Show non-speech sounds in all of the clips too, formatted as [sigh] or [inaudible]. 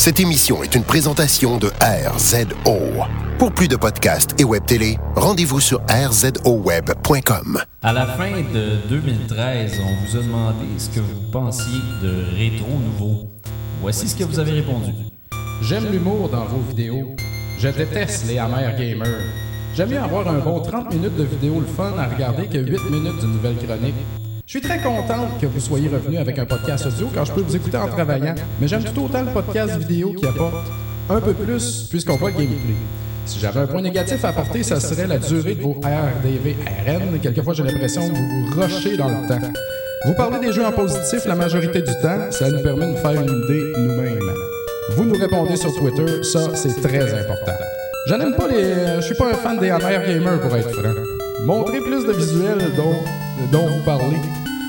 Cette émission est une présentation de RZO. Pour plus de podcasts et web télé, rendez-vous sur rzoweb.com. À la fin de 2013, on vous a demandé ce que vous pensiez de Rétro Nouveau. Voici ce que vous avez répondu. J'aime l'humour dans vos vidéos. Je déteste les amers gamers. J'aime mieux avoir un bon 30 minutes de vidéo le fun à regarder que 8 minutes d'une nouvelle chronique. Je suis très contente que vous soyez revenu avec un podcast audio quand je peux vous écouter en travaillant, mais j'aime tout autant le podcast vidéo qui apporte un peu plus puisqu'on voit le gameplay. Si j'avais un point négatif à apporter, ça serait la durée de vos RDV RN. Quelquefois, j'ai l'impression que vous vous dans le temps. Vous parlez des jeux en positif la majorité du temps, ça nous permet de faire une idée nous-mêmes. Vous nous répondez sur Twitter, ça c'est très important. Je n'aime pas les. Je suis pas un fan des amers gamers pour être franc. Montrez plus de visuels dont, dont vous parlez.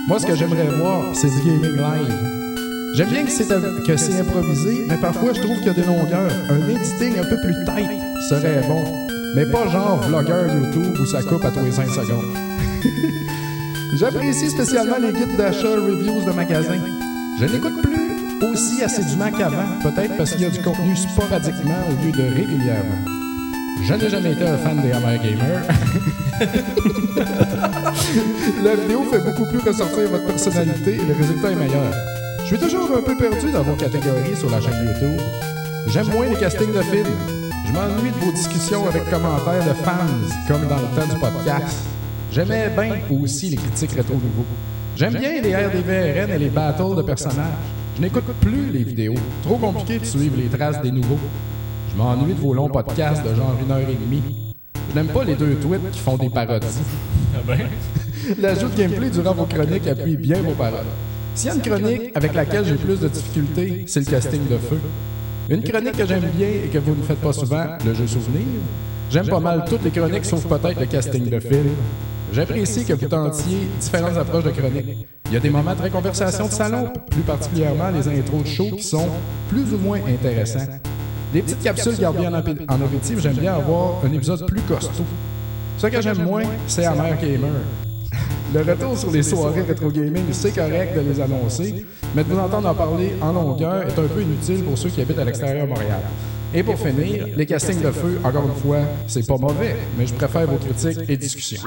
Moi, ce que j'aimerais voir, c'est du gaming live. J'aime bien que c'est, que c'est improvisé, mais parfois je trouve qu'il y a des longueurs. Un editing un peu plus tight serait bon. Mais pas genre vlogueur YouTube où ça coupe à tous les 5 secondes. [laughs] J'apprécie spécialement les guides d'achat reviews de magasins. Je n'écoute plus aussi assidûment qu'avant, peut-être parce qu'il y a du contenu sporadiquement au lieu de régulièrement. Je n'ai jamais été un fan des Hammer Gamer. [laughs] [laughs] La vidéo fait beaucoup plus ressortir votre personnalité et le résultat est meilleur. Je suis toujours un peu perdu dans vos catégories sur la chaîne YouTube. J'aime moins les castings de films. Je m'ennuie de vos discussions avec commentaires de fans, comme dans le temps du podcast. J'aimais bien aussi les critiques rétro nouveaux. J'aime bien les RDVRN et les battles de personnages. Je n'écoute plus les vidéos. Trop compliqué de suivre les traces des nouveaux. Je m'ennuie de vos longs podcasts de genre une heure et demie. Je n'aime pas les deux tweets qui font des parodies. Ah ben? [laughs] L'ajout de gameplay durant vos chroniques appuie bien vos paroles. S'il y a une chronique avec laquelle j'ai plus de difficultés, c'est le casting de feu. Une chronique que j'aime bien et que vous ne faites pas souvent, le jeu souvenir. J'aime pas mal toutes les chroniques sauf peut-être le casting de film. J'apprécie que vous tentiez différentes approches de chronique. Il y a des moments de conversation de salon, plus particulièrement les intros de show qui sont plus ou moins intéressants. Les petites capsules gardées en, en apéritif, j'aime bien avoir un épisode plus costaud. Ce que j'aime moins, c'est Hammer Gamer. Le retour sur les soirées rétro gaming, c'est correct de les annoncer, mais de vous entendre en parler en longueur est un peu inutile pour ceux qui habitent à l'extérieur de Montréal. Et pour finir, les castings de feu, encore une fois, c'est pas mauvais, mais je préfère vos critiques et discussions.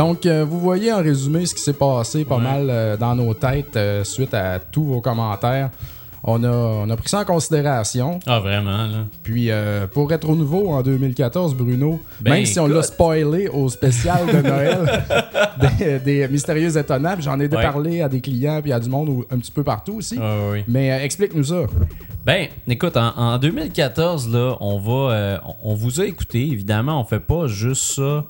Donc, euh, vous voyez en résumé ce qui s'est passé pas Ouais. mal euh, dans nos têtes euh, suite à tous vos commentaires. On a, on a pris ça en considération. Ah, vraiment, là. Puis euh, pour être au nouveau en 2014, Bruno, Ben, même si on l'a spoilé au spécial de Noël [laughs] des, des mystérieux étonnants, j'en ai Ouais. parlé à des clients puis à du monde un petit peu partout aussi. Ah, oui. Mais euh, explique-nous ça. Ben, écoute, en, en 2014, là, on va. euh, on vous a écouté, évidemment. On fait pas juste ça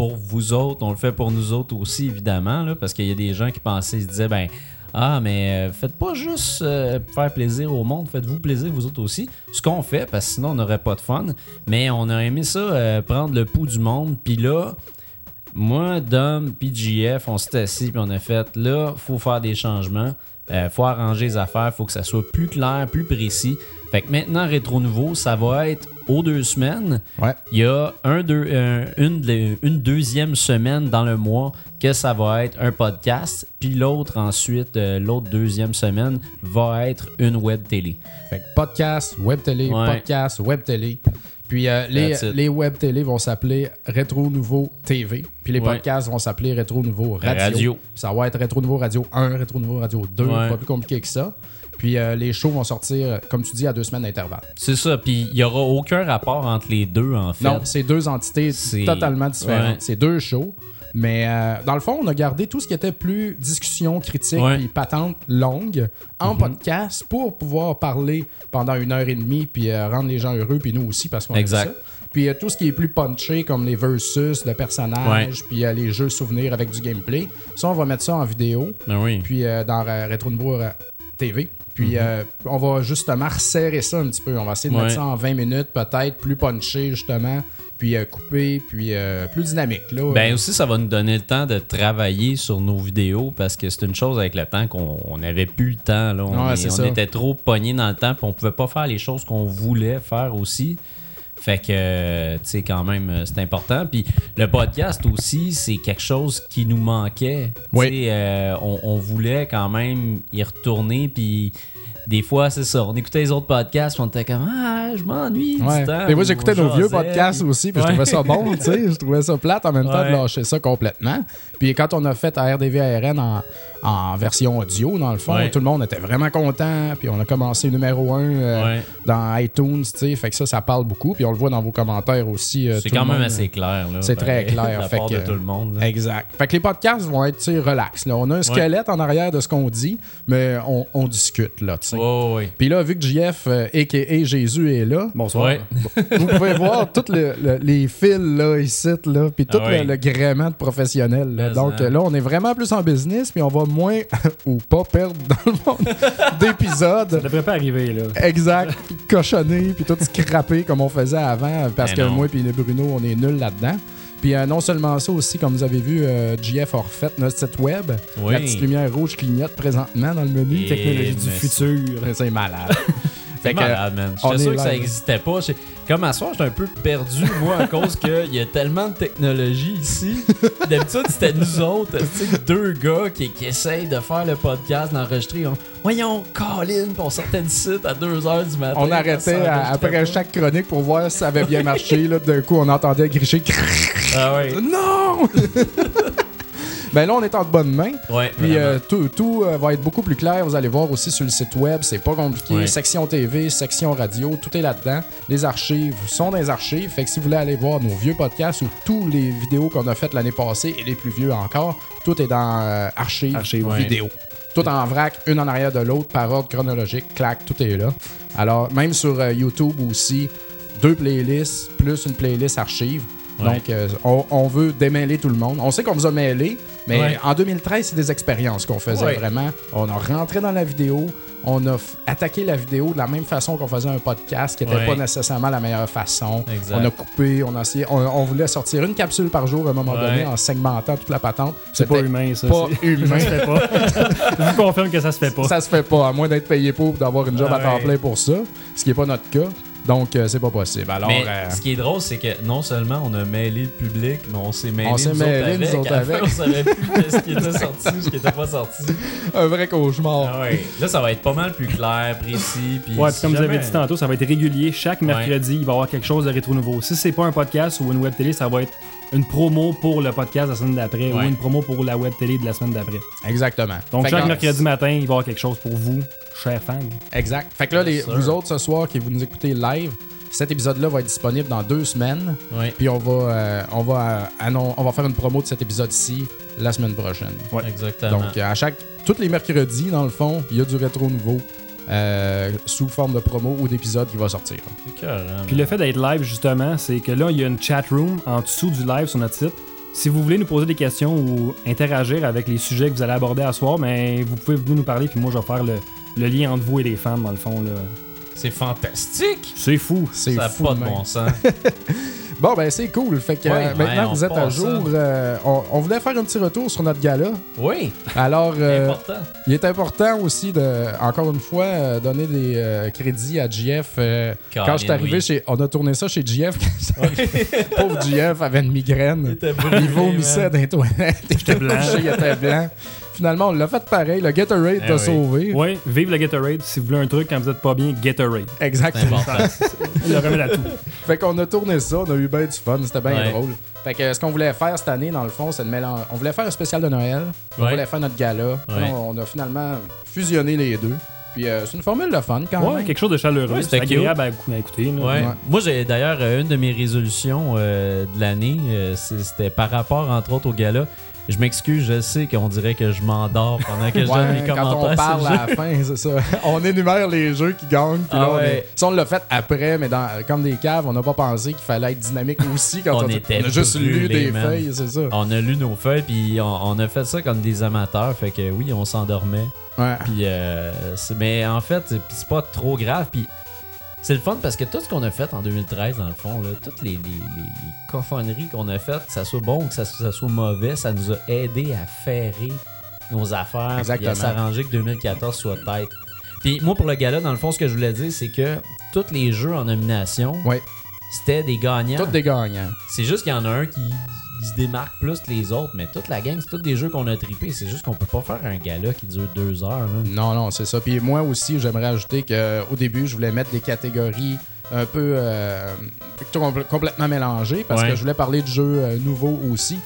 pour vous autres, on le fait pour nous autres aussi, évidemment, là, parce qu'il y a des gens qui pensaient, ils disaient, ben. Ah, mais euh, faites pas juste euh, faire plaisir au monde, faites-vous plaisir vous autres aussi. Ce qu'on fait, parce que sinon on n'aurait pas de fun. Mais on a aimé ça, euh, prendre le pouls du monde. Puis là, moi, Dom, puis on s'est assis puis on a fait là, faut faire des changements. Faut arranger les affaires, faut que ça soit plus clair, plus précis. Fait que maintenant, Rétro Nouveau, ça va être aux deux semaines. Ouais. Il y a un, deux, un- une, une deuxième semaine dans le mois que ça va être un podcast. Puis l'autre, ensuite, euh, l'autre deuxième semaine va être une web télé. Fait que podcast, web télé, Ouais. podcast, web télé. Puis euh, les, les web télé vont s'appeler Rétro Nouveau TV. Puis les Ouais. podcasts vont s'appeler Rétro Nouveau Radio. Radio. Ça va être Rétro Nouveau Radio 1, Rétro Nouveau Radio 2. Ouais. Pas plus compliqué que ça. Puis euh, les shows vont sortir, euh, comme tu dis, à deux semaines d'intervalle. C'est ça. Puis il y aura aucun rapport entre les deux, en fait. Non, c'est deux entités C'est- totalement différentes. Ouais. C'est deux shows. Mais euh, dans le fond, on a gardé tout ce qui était plus discussion, critique Ouais. patente longue en Mhm. podcast pour pouvoir parler pendant une heure et demie puis euh, rendre les gens heureux puis nous aussi parce qu'on Exact. ça. Puis euh, tout ce qui est plus punché comme les versus de personnages puis euh, les jeux souvenirs avec du gameplay, ça on va mettre ça en vidéo Ben oui. puis euh, dans Retro Nouveau TV. Puis Mhm. euh, on va justement resserrer ça un petit peu. On va essayer de Ouais. mettre ça en 20 minutes, peut-être, plus punché justement. puis euh, coupé, puis euh, plus dynamique. Là. Ben aussi, ça va nous donner le temps de travailler sur nos vidéos parce que c'est une chose avec le temps qu'on on n'avait plus le temps. Là. On, Ouais, est- c'est on ça. était trop pognés dans le temps puis on pouvait pas faire les choses qu'on voulait faire aussi. Fait que, tu sais, quand même, euh, c'est important. Puis le podcast aussi, c'est quelque chose qui nous manquait. Oui. euh, on, on voulait quand même y retourner. Puis des fois, c'est ça. On écoutait les autres podcasts puis on était comme Ah, je m'ennuie. du Ouais. temps Et moi, j'écoutais nos vieux podcasts aussi, puis je Ouais. trouvais ça bon, tu sais. Je trouvais ça plate en même temps de Ouais. lâcher ça complètement. Puis quand on a fait RDV-ARN en, en version audio, dans le fond, tout le monde était vraiment content. Puis on a commencé numéro un euh, dans iTunes, tu sais. Fait que ça, ça parle beaucoup. Puis on le voit dans vos commentaires aussi. euh, C'est quand même monde, assez clair. là, C'est très clair, De la fait part de que- tout le monde. là. Exact. Fait que les podcasts vont être, tu sais, relax. Là. On a un squelette en arrière de ce qu'on dit, mais on, on discute, là, tu sais. Ouais, ouais, ouais. Puis là, vu que JF, euh, a.k.a. Jésus, est là, Bonsoir. Ouais. [laughs] vous pouvez voir tous le- le- les fils là, ici, là, puis tout Ah oui. le, le gréement de professionnel. là. Mais Donc hein. euh, là, on est vraiment plus en business, puis on va moins [laughs] ou pas perdre dans le monde [laughs] Ça d'épisodes. devrait pas arriver, là. Exact, puis cochonner, puis tout scraper comme on faisait avant, parce Mais que non. moi puis le Bruno, on est nuls là-dedans. Puis euh, non seulement ça aussi, comme vous avez vu, euh, JF a refait notre site web. Oui. La petite lumière rouge clignote présentement dans le menu. Et- Technologie du futur. [laughs] C'est malade. [laughs] C'est Fait malade, man. J'étais sûr que ça n'existait pas. Comme à soir, j'étais un peu perdu, moi, à cause qu'il y a tellement de technologie ici. D'habitude, c'était nous autres, deux gars qui, qui essayent de faire le podcast, d'enregistrer. On- Voyons, Colin, on sortait du site à 2h du matin. On arrêtait à- après pas. chaque chronique pour voir si ça avait bien marché. Là, d'un coup, on entendait gricher. Ah ouais. Non! [laughs] ben là, on est en de bonnes mains. Ouais, Puis euh, tout, tout, euh, va être beaucoup plus clair. Vous allez voir aussi sur le site web. C'est pas compliqué. Ouais. Section TV, section radio, tout est là-dedans. Les archives sont dans les archives. Fait que si vous voulez aller voir nos vieux podcasts ou tous les vidéos qu'on a faites l'année passée et les plus vieux encore, tout est dans euh, archives, Archives, ouais. vidéo. Tout en vrac, une en arrière de l'autre, par ordre chronologique. Clac, tout est là. Alors, même sur euh, YouTube aussi, deux playlists plus une playlist archive. Ouais. Donc, euh, on, on veut démêler tout le monde. On sait qu'on vous a mêlé, mais Ouais. en 2013, c'est des expériences qu'on faisait Ouais. vraiment. On a rentré dans la vidéo, on a attaqué la vidéo de la même façon qu'on faisait un podcast, qui n'était Ouais. pas nécessairement la meilleure façon. Exact. On a coupé, on a essayé, on, on voulait sortir une capsule par jour à un moment Ouais. donné en segmentant toute la patente. C'est pas humain, ça. Pas humain. [laughs] Ça se fait pas. [laughs] Je vous confirme que ça se fait pas. Ça se fait pas, à moins d'être payé pour d'avoir une job Ah à temps plein pour ça, ce qui n'est pas notre cas. Donc, euh, c'est pas possible. Alors, mais euh, ce qui est drôle, c'est que non seulement on a mêlé le public, mais on s'est mêlé On s'est nous, mêlé, autres nous avec. autres avec. on savait plus ce qui était sorti, ce qui était pas sorti. [laughs] un vrai cauchemar. Ah ouais. Là, ça va être pas mal plus clair, précis. Puis Ouais, si comme vous avez jamais- dit tantôt, ça va être régulier. Chaque mercredi, il va y avoir quelque chose de rétro nouveau. Si c'est pas un podcast ou une web télé, ça va être une promo pour le podcast la semaine d'après ou une promo pour la web télé de la semaine d'après. Exactement. Donc Fait chaque que- mercredi matin, il va y avoir quelque chose pour vous, chers fans. Exact. Fait que là, les, vous autres, ce soir, qui vous nous écoutez live, cet épisode-là va être disponible dans deux semaines. Ouais. Puis on va, euh, on, va, euh, annon- on va faire une promo de cet épisode-ci la semaine prochaine. Ouais. Exactement. Donc, euh, à chaque, tous les mercredis, dans le fond, il y a du rétro nouveau euh, sous forme de promo ou d'épisode qui va sortir. Puis le fait d'être live, justement, c'est que là, il y a une chat room en dessous du live sur notre site. Si vous voulez nous poser des questions ou interagir avec les sujets que vous allez aborder à soir, mais vous pouvez venir nous parler, puis moi, je vais faire le, le lien entre vous et les fans, dans le fond. là. C'est fantastique. C'est fou. C'est Ça n'a fou pas de de même. bon sens. [laughs] Bon, ben c'est cool. Fait que Ouais, euh, maintenant que vous êtes à jour, euh, on, on voulait faire un petit retour sur notre gala. Oui, Alors, euh, important. il est important aussi de, encore une fois, euh, donner des euh, crédits à GF. euh, quand je suis arrivé oui. chez. On a tourné ça chez GF. [laughs] Pauvre GF avait une migraine. Il vomissait dans les toilettes. Il était blanc. il était blanc. Finalement, on l'a fait pareil. Le Gatorade Eh t'a oui. sauvé. Ouais, vive le Gatorade. Si vous voulez un truc quand vous êtes pas bien, Gatorade. Exactement. important. [laughs] Le remède à tout. Fait qu'on a tourné ça, on a eu bien du fun, c'était bien Ouais. drôle. Fait que ce qu'on voulait faire cette année, dans le fond, c'est de mélanger. On voulait faire un spécial de Noël, on Ouais. voulait faire notre gala. Ouais. On a finalement fusionné les deux. Puis euh, c'est une formule de fun quand Ouais, même. quelque chose de chaleureux. Ouais, c'est c'était agréable à, écou- à écouter. là. Ouais. Ouais. Moi, j'ai d'ailleurs euh, une de mes résolutions euh, de l'année, euh, c'était par rapport, entre autres, au gala. Je m'excuse, je sais qu'on dirait que je m'endors pendant que je donne Ouais, mes quand commentaires. on parle à la fin, c'est ça. [laughs] On énumère les jeux qui gagnent. Puis là, Ah on ouais. est- Ça, on l'a fait après, mais dans, comme des caves, on n'a pas pensé qu'il fallait être dynamique aussi quand On on, était on a juste lu des man. feuilles, c'est ça. On a lu nos feuilles, puis on, on a fait ça comme des amateurs. Fait que oui, on s'endormait. Ouais. Puis, euh, mais en fait, c'est pas trop grave. Puis C'est le fun parce que tout ce qu'on a fait en 2013, dans le fond, là, toutes les, les, les, les cochonneries qu'on a faites, que ça soit bon ou que ça, ça soit mauvais, ça nous a aidé à ferrer nos affaires Exactement. à s'arranger que 2014 soit tête. Puis moi, pour le gala, dans le fond, ce que je voulais dire, c'est que tous les jeux en nomination, Ouais, c'était des gagnants. tous des gagnants. C'est juste qu'il y en a un qui qui se démarque plus que les autres, mais toute la gang, c'est tous des jeux qu'on a trippés. C'est juste qu'on peut pas faire un gala qui dure deux heures. Là. Non, non, c'est ça. Puis moi aussi, j'aimerais ajouter qu'au début, je voulais mettre des catégories un peu euh, compl- complètement mélangées parce Ouais. que je voulais parler de jeux euh, nouveaux aussi.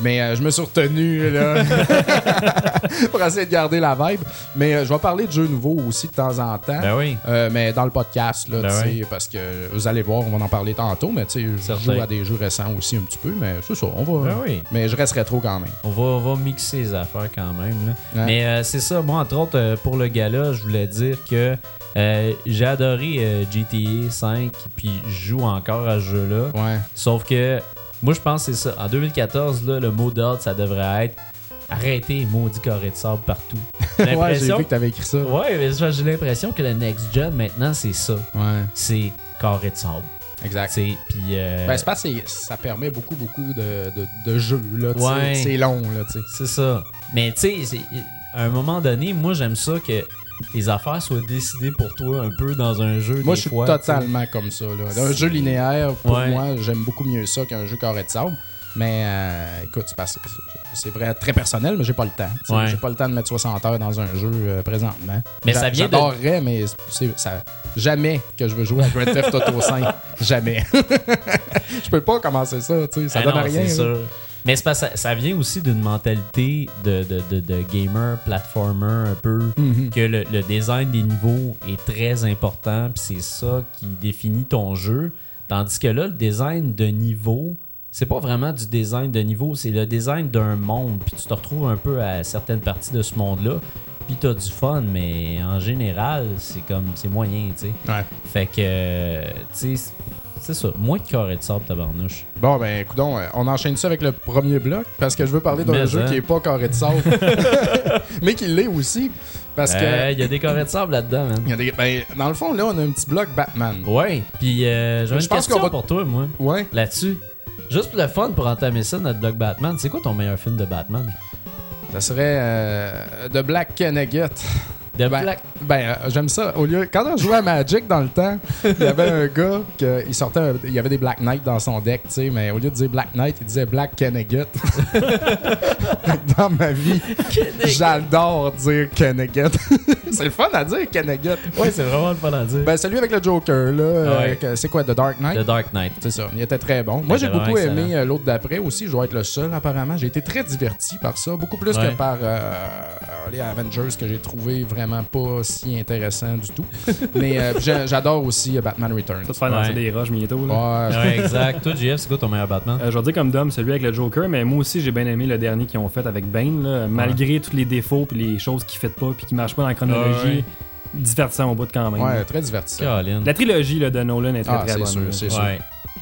Mais euh, je me suis retenu là, [laughs] pour essayer de garder la vibe. Mais euh, je vais parler de jeux nouveaux aussi de temps en temps. Ben oui. Euh, mais dans le podcast, là, Ben oui. parce que vous allez voir, on va en parler tantôt, mais tu sais, je Certain. joue à des jeux récents aussi un petit peu, mais c'est ça, on va. Ben oui. Mais je reste rétro quand même. On va, on va mixer les affaires quand même. là. Mais c'est ça, moi, entre autres, pour le gala, je voulais dire que euh, j'ai adoré euh, GTA 5, puis je joue encore à ce jeu-là. Ouais. Sauf que moi, je pense que c'est ça. En 2014, là, le mot d'ordre, ça devrait être arrêter les maudits carrés de sable partout. [laughs] J'ai Ouais, j'ai vu que t'avais écrit ça. ouais, mais j'ai l'impression que le next gen maintenant, c'est ça. Ouais, C'est carré de sable. exact. Puis euh, Ben, c'est- ça permet beaucoup, beaucoup de, de, de jeux, là. Ouais. C'est long, là, tu sais. c'est ça. Mais tu sais, à un moment donné, moi j'aime ça que les affaires soient décidées pour toi un peu dans un jeu. Moi, des je suis fois, totalement comme ça, là. Un jeu linéaire, pour Ouais. moi, j'aime beaucoup mieux ça qu'un jeu carré de sable. Mais euh, écoute, c'est vrai, très personnel, mais j'ai pas le temps. Ouais. J'ai pas le temps de mettre 60 heures dans un jeu euh, présentement. Mais ça vient de- mais ça, jamais que je veux jouer à Grand Theft Auto 5. jamais. [laughs] je peux pas commencer ça, tu sais. Ça Ah donne non, rien. c'est sûr. Mais ça, ça vient aussi d'une mentalité de, de, de, de gamer, platformer un peu, Mhm. que le, le design des niveaux est très important, puis c'est ça qui définit ton jeu. Tandis que là, le design de niveau, c'est pas vraiment du design de niveau, c'est le design d'un monde, puis tu te retrouves un peu à certaines parties de ce monde-là, puis t'as du fun, mais en général, c'est comme, c'est moyen, tu sais. Ouais. Fait que, tu sais, c'est ça, moins de carré de sable, tabarnouche. Bon, ben, écoutons, euh, on enchaîne ça avec le premier bloc parce que je veux parler d'un jeu hein. qui est pas carré de sable, [laughs] mais qui l'est aussi. Parce que. Euh, Il y a des carrés de sable là-dedans, man. y a des- ben, dans le fond, là, on a un petit bloc Batman. Ouais, puis euh, Je une pense question qu'on va- pour toi, moi, Ouais. là-dessus. Juste pour le fun, pour entamer ça, notre blog Batman, c'est quoi ton meilleur film de Batman? Ça serait euh, The Black Kennegat. De Ben, Black... ben, euh, j'aime ça. Au lieu, quand on jouait à Magic dans le temps, il y avait un gars qui sortait, un- il y avait des Black Knight dans son deck, tu sais, mais au lieu de dire Black Knight, il disait Black Kennegat. [laughs] dans ma vie, j'adore dire Kennegat. [laughs] c'est le fun à dire Kennegat. Ouais, c'est vraiment le fun à dire. Ben, celui avec le Joker, là, euh, Ouais. c'est quoi, The Dark Knight? The Dark Knight. C'est ça, il était très bon. Moi, j'ai beaucoup aimé euh, l'autre d'après aussi. Je dois être le seul, apparemment. J'ai été très diverti par ça. Beaucoup plus Ouais. que par euh, les Avengers que j'ai trouvé vraiment pas si intéressant du tout. [laughs] Mais euh, puis j'a- j'adore aussi euh, Batman Returns. Tout faire danser Ouais. des roches bientôt. Là. Ouais, Ouais, exact. Toi, JF, c'est quoi ton meilleur Batman? Euh, je vais dire comme Dom, celui avec le Joker, mais moi aussi j'ai bien aimé le dernier qu'ils ont fait avec Bane, là, malgré tous les défauts et les choses qui ne pas puis qui marchent pas dans la chronologie. Ouais. divertissant au bout de quand même. ouais, très divertissant. Caroline. La trilogie là, de Nolan est très Ah, très bonne. sûr, c'est.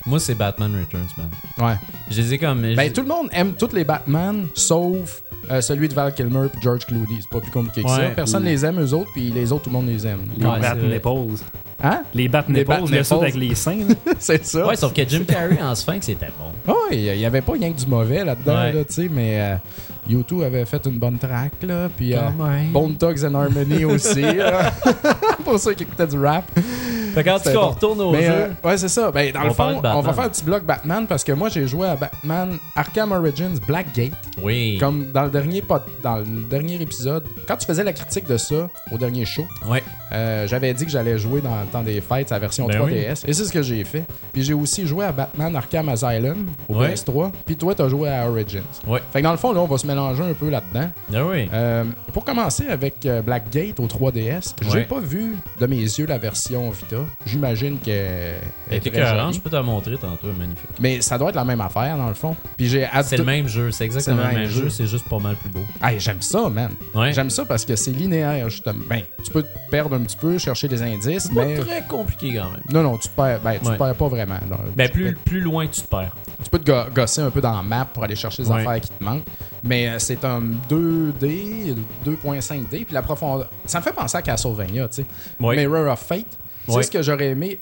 Moi, c'est Batman Returns, man. Ouais. Je les ai comme. Ben, tout le monde aime tous les Batman, sauf euh, celui de Val Kilmer et George Clooney. C'est pas plus compliqué que ça. Ouais. Personne les aime, eux autres, puis les autres, tout le monde les aime. Les Ouais, bat nipples. Hein? Les bat Les bat nipples, le saut avec les seins. [laughs] c'est ça. Ouais, sauf que Jim Carrey en Sphinx, c'était bon. [laughs] Oh, il y avait pas rien que du mauvais là-dedans, Ouais. là, tu sais, mais euh, U2 avait fait une bonne track, là, puis euh. Bone Thugs and Harmony aussi, là. [laughs] pour ceux qui écoutaient du rap. Fait qu'en tout C'est cas, on bon. retourne au Mais jeu. euh, ouais, c'est ça. Ben, dans On le fond, on va faire un petit bloc Batman parce que moi, j'ai joué à Batman Arkham Origins Blackgate. Oui. Comme dans le dernier pod- dans le dernier épisode, quand tu faisais la critique de ça au dernier show, Ouais. Euh, j'avais dit que j'allais jouer dans le temps des fêtes sa version Ben 3DS. Et c'est ce que j'ai fait. Puis j'ai aussi joué à Batman Arkham Asylum au Ouais. PS3. Puis toi, t'as joué à Origins. Ouais. Fait que dans le fond, là, on va se mélanger un peu là-dedans. Ah oui. Euh, pour commencer avec euh, Blackgate au 3DS, j'ai Ouais. pas vu de mes yeux la version Vita. J'imagine qu'elle Elle était je peux te la montrer tantôt, magnifique. Mais ça doit être la même affaire dans le fond. Puis j'ai C'est le même jeu, c'est exactement le même jeu, c'est juste pas mal plus beau. Hey, j'aime ça, man. Ouais. J'aime ça parce que c'est linéaire, justement. Ben, tu peux te perdre un petit peu, chercher des indices, C'est pas mais. très compliqué quand même. Non, non, tu te perds. Ben, tu Ouais. te perds pas vraiment. là. Ben, tu plus, Peux, plus loin tu te perds. tu peux te go- gosser un peu dans la map pour aller chercher les Ouais. affaires qui te manquent. Mais euh, c'est un 2D, 2.5D, puis la profondeur. Ça me fait penser à Castlevania, tu sais. Ouais. Mirror of Fate. Ouais. ce que j'aurais aimé?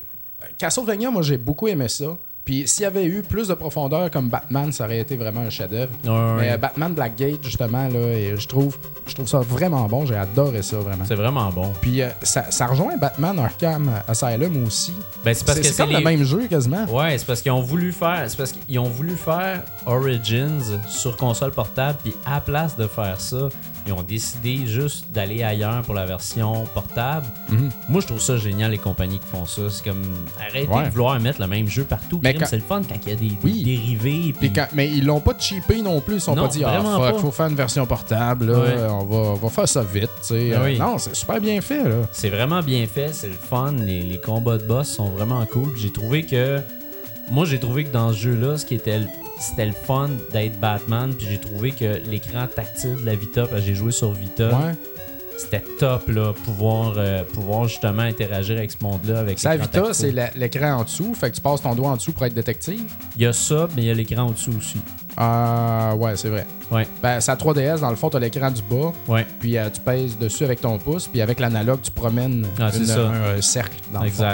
Castlevania, moi, j'ai beaucoup aimé ça. Puis s'il y avait eu plus de profondeur comme Batman, ça aurait été vraiment un chef-d'œuvre. Ouais, ouais. Mais euh, Batman Blackgate, justement, là, et je trouve, je trouve ça vraiment bon. J'ai adoré ça, vraiment. C'est vraiment bon. Puis euh, ça, ça rejoint Batman Arkham Asylum aussi. Ben, c'est parce que c'est comme les- le même jeu, quasiment. Ouais, c'est parce qu'ils ont voulu faire. C'est parce qu'ils ont voulu faire Origins sur console portable, puis à la place de faire ça, ils ont décidé juste d'aller ailleurs pour la version portable. Mhm. Moi, je trouve ça génial, les compagnies qui font ça. C'est comme arrêtez Ouais. de vouloir mettre le même jeu partout. Quand- C'est le fun quand il y a des, dérivés. Puis quand- mais ils l'ont pas cheapé non plus. Ils sont Non, pas dit, ah, vraiment fuck, pas. faut faire une version portable. là. Ouais. On, va, on va faire ça vite. Euh, oui. Non, c'est super bien fait. C'est vraiment bien fait, c'est le fun, les, les combats de boss sont vraiment cool. J'ai trouvé que. Moi, j'ai trouvé que dans ce jeu-là, ce qui était. le- C'était le fun d'être Batman, puis j'ai trouvé que l'écran tactile de la Vita, parce que j'ai joué sur Vita, Ouais. c'était top, là, pouvoir, euh, pouvoir justement interagir avec ce monde-là. avec Sa Vita, c'est l'écran en dessous. Fait que tu passes ton doigt en dessous pour être détective. Il y a ça, mais il y a l'écran au-dessous aussi. Ah, ouais, c'est vrai. Ouais, Ben, sa 3DS, dans le fond, tu as l'écran du bas. ouais, Puis euh, tu pèses dessus avec ton pouce. Puis avec l'analogue, tu promènes Ah, une- un, un cercle dans le fond.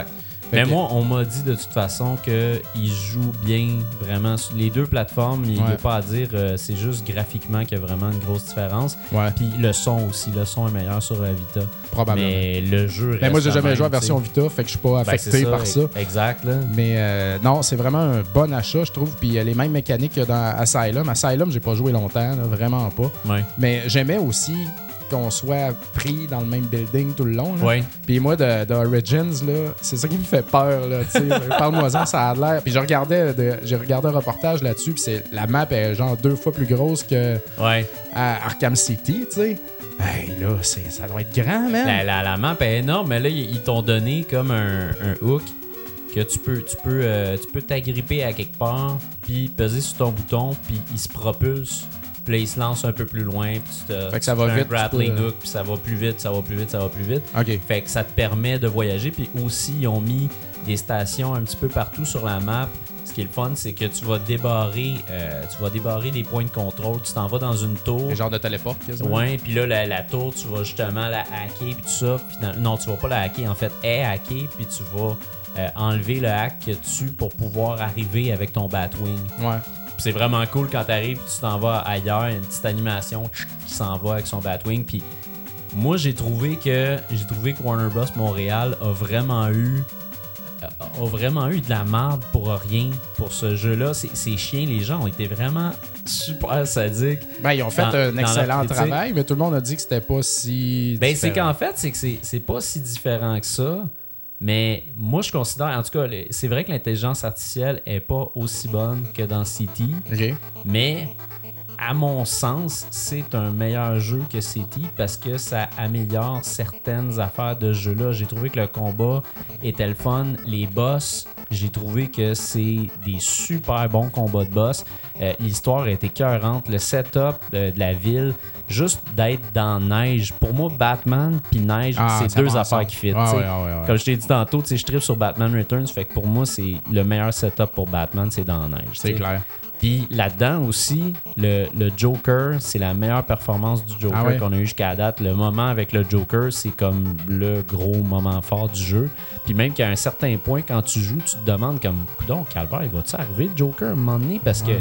Fait Mais que- moi, on m'a dit de toute façon qu'il joue bien vraiment sur les deux plateformes. Il n'y Ouais. a pas à dire, euh, c'est juste graphiquement qu'il y a vraiment une grosse différence. Ouais, Puis le son aussi, le son est meilleur sur la Vita. probablement. Mais le jeu reste Ben, moi, j'ai jamais même, joué à version. Vita. Fait que je suis pas Ben, affecté par ça. Exact, là. Mais euh, non, c'est vraiment un bon achat, je trouve. Puis euh, les mêmes mécaniques que dans Asylum. Asylum, j'ai pas joué longtemps, là, vraiment pas. Ouais. Mais j'aimais aussi qu'on soit pris dans le même building tout le long. là. Ouais. Puis moi, de, de Origins, c'est ça qui me fait peur. [laughs] Parle-moi-en, ça a l'air. Puis je regardais, de- j'ai regardé un reportage là-dessus. Puis la map est genre deux fois plus grosse que Ouais. à Arkham City, tu sais. Hey, là, ça doit être grand, man. La, la, la map est énorme, mais là, ils ils t'ont donné comme un, un hook que tu peux tu peux euh, tu peux t'agripper à quelque part, puis peser sur ton bouton, puis il se propulse. Puis il se lance un peu plus loin, puis tu te Fait que ça va fais un vite, tu grappling peux- hook, puis ça va plus vite, ça va plus vite, ça va plus vite. Fait que ça te permet de voyager. Puis aussi, ils ont mis des stations un petit peu partout sur la map. Ce qui est le fun, c'est que tu vas débarrer, euh, tu vas débarrer des points de contrôle. Tu t'en vas dans une tour. Les genres de téléport, quasiment. Ouais, puis là, la, la tour, tu vas justement la hacker, puis tout ça. Puis dans- non, tu vas pas la hacker, en fait, est hacker, puis tu vas euh, enlever le hack que tu pour pouvoir arriver avec ton Batwing. Ouais. C'est vraiment cool quand t'arrives, tu t'en vas ailleurs, il y a une petite animation qui s'en va avec son Batwing. Puis moi, j'ai trouvé que j'ai trouvé que Warner Bros. Montréal a vraiment eu a vraiment eu de la merde pour rien pour ce jeu-là. C'est chiant, les gens ont été vraiment super sadiques. Ben, ils ont fait Dans- un excellent travail, mais tout le monde a dit que c'était pas si. Ben, c'est qu'en fait, c'est que c'est- c'est pas si différent que ça. Mais moi, je considère, en tout cas, c'est vrai que l'intelligence artificielle est pas aussi bonne que dans City, mais à mon sens, c'est un meilleur jeu que City parce que ça améliore certaines affaires de ce jeu-là. J'ai trouvé que le combat était le fun. Les boss, j'ai trouvé que c'est des super bons combats de boss. Euh, L'histoire était écœurante. Le setup de, de la ville, juste d'être dans neige. Pour moi, Batman puis neige, Ah, c'est deux affaires qui fit. Ah ouais, ah ouais, ouais. Comme je t'ai dit tantôt, je tripe sur Batman Returns. Fait que pour moi, c'est le meilleur setup pour Batman, c'est dans neige. C'est clair. Puis là-dedans aussi, le, le Joker, c'est la meilleure performance du Joker Ah ouais? qu'on a eu jusqu'à date. Le moment avec le Joker, c'est comme le gros moment fort du jeu. Puis même qu'à un certain point, quand tu joues, tu te demandes comme, donc Calvaire, il va-tu arriver le Joker à un moment donné? Parce que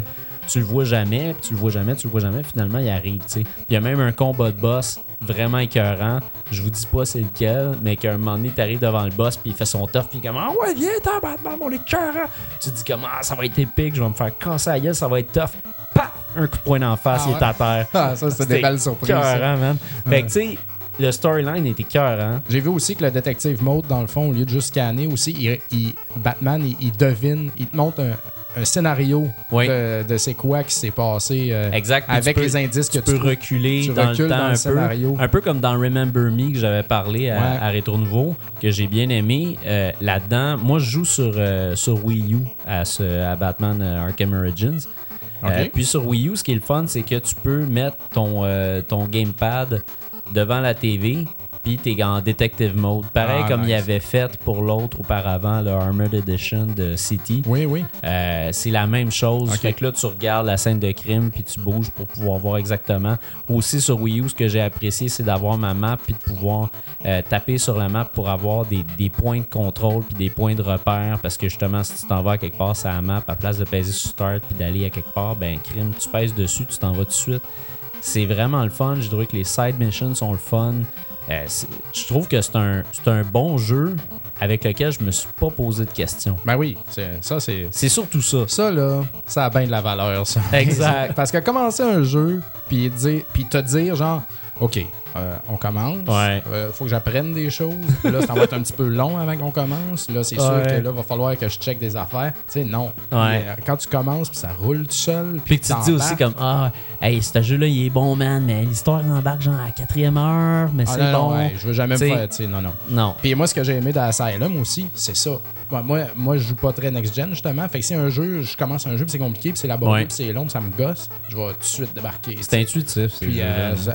tu le vois jamais, puis tu le vois jamais, tu le vois jamais, finalement il arrive, tu sais. Puis il y a même un combat de boss vraiment écœurant. Je vous dis pas c'est lequel, mais qu'à un moment donné, t'arrives devant le boss, puis il fait son tough, puis il est comme Ah ouais, viens, t'en Batman, mon écœurant. Tu te dis comme Ah, ça va être épique, je vais me faire casser la gueule, ça va être tough. Paf! Un coup de poing d'en face, Ah il est ouais? à terre. Ah, ça, c'était des belles surprises. écœurant, man. Fait que tu sais, le storyline était écœurant. J'ai vu aussi que le détective mode, dans le fond, au lieu de juste scanner aussi, il, il- Batman, il, il devine, il te montre un, un scénario Oui. de, de c'est quoi qui s'est passé euh, Exact. Avec peux- les indices que tu peux reculer tu dans recules le temps dans le un scénario. peu. Un peu comme dans Remember Me que j'avais parlé à, Ouais. à Rétro Nouveau, que j'ai bien aimé. Euh, Là-dedans, moi je joue sur, euh, sur Wii U à, ce, à Batman Arkham Origins. Euh, Ok. puis sur Wii U, ce qui est le fun, c'est que tu peux mettre ton, ton gamepad devant la TV. Puis t'es en detective mode. Pareil Ah, comme il nice. avait fait pour l'autre auparavant, le Armored Edition de City. Oui, oui. Euh, c'est la même chose. Ok. Fait que là, tu regardes la scène de crime puis tu bouges pour pouvoir voir exactement. Aussi sur Wii U, ce que j'ai apprécié, c'est d'avoir ma map puis de pouvoir euh, taper sur la map pour avoir des, des points de contrôle puis des points de repère. Parce que justement, si tu t'en vas à quelque part sur la map, à place de peser sur Start puis d'aller à quelque part, ben crime, tu pèses dessus, tu t'en vas tout de suite. C'est vraiment le fun. Je dirais que les side missions sont le fun. Euh, je trouve que c'est un, c'est un bon jeu avec lequel je me suis pas posé de questions. Ben oui, c'est- ça, c'est. C'est surtout ça. Ça, là, ça a bien de la valeur, ça. Exact. [laughs] Parce que commencer un jeu, puis te dire, genre, OK, euh, on commence. Ouais. Euh, faut que j'apprenne des choses. Là, ça va être un petit peu long avant qu'on commence. Là, c'est sûr que là, va falloir que je check des affaires. Tu sais, non. Ouais. Mais, euh, quand tu commences, puis ça roule tout seul. Puis que tu te dis aussi comme Ah, hey, ce jeu-là, il est bon, man, mais l'histoire il embarque genre à la quatrième heure, mais Ah, c'est non, non, bon. ouais, je veux jamais me T'sais- faire. tu sais, Non, non. Non. Puis moi, ce que j'ai aimé dans Asylum aussi, c'est ça. Moi, moi, moi, je joue pas très next-gen, justement. Fait que si un jeu, je commence un jeu, puis c'est compliqué, puis c'est laborieux, puis c'est long, puis ça me gosse, je vais tout de suite débarquer. C'est intuitif. Puis.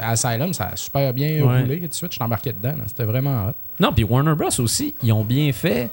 Asylum, ça a super bien Ouais. roulé. Tout de suite, je embarqué dedans. C'était vraiment hot. Non, puis Warner Bros. aussi, ils ont bien fait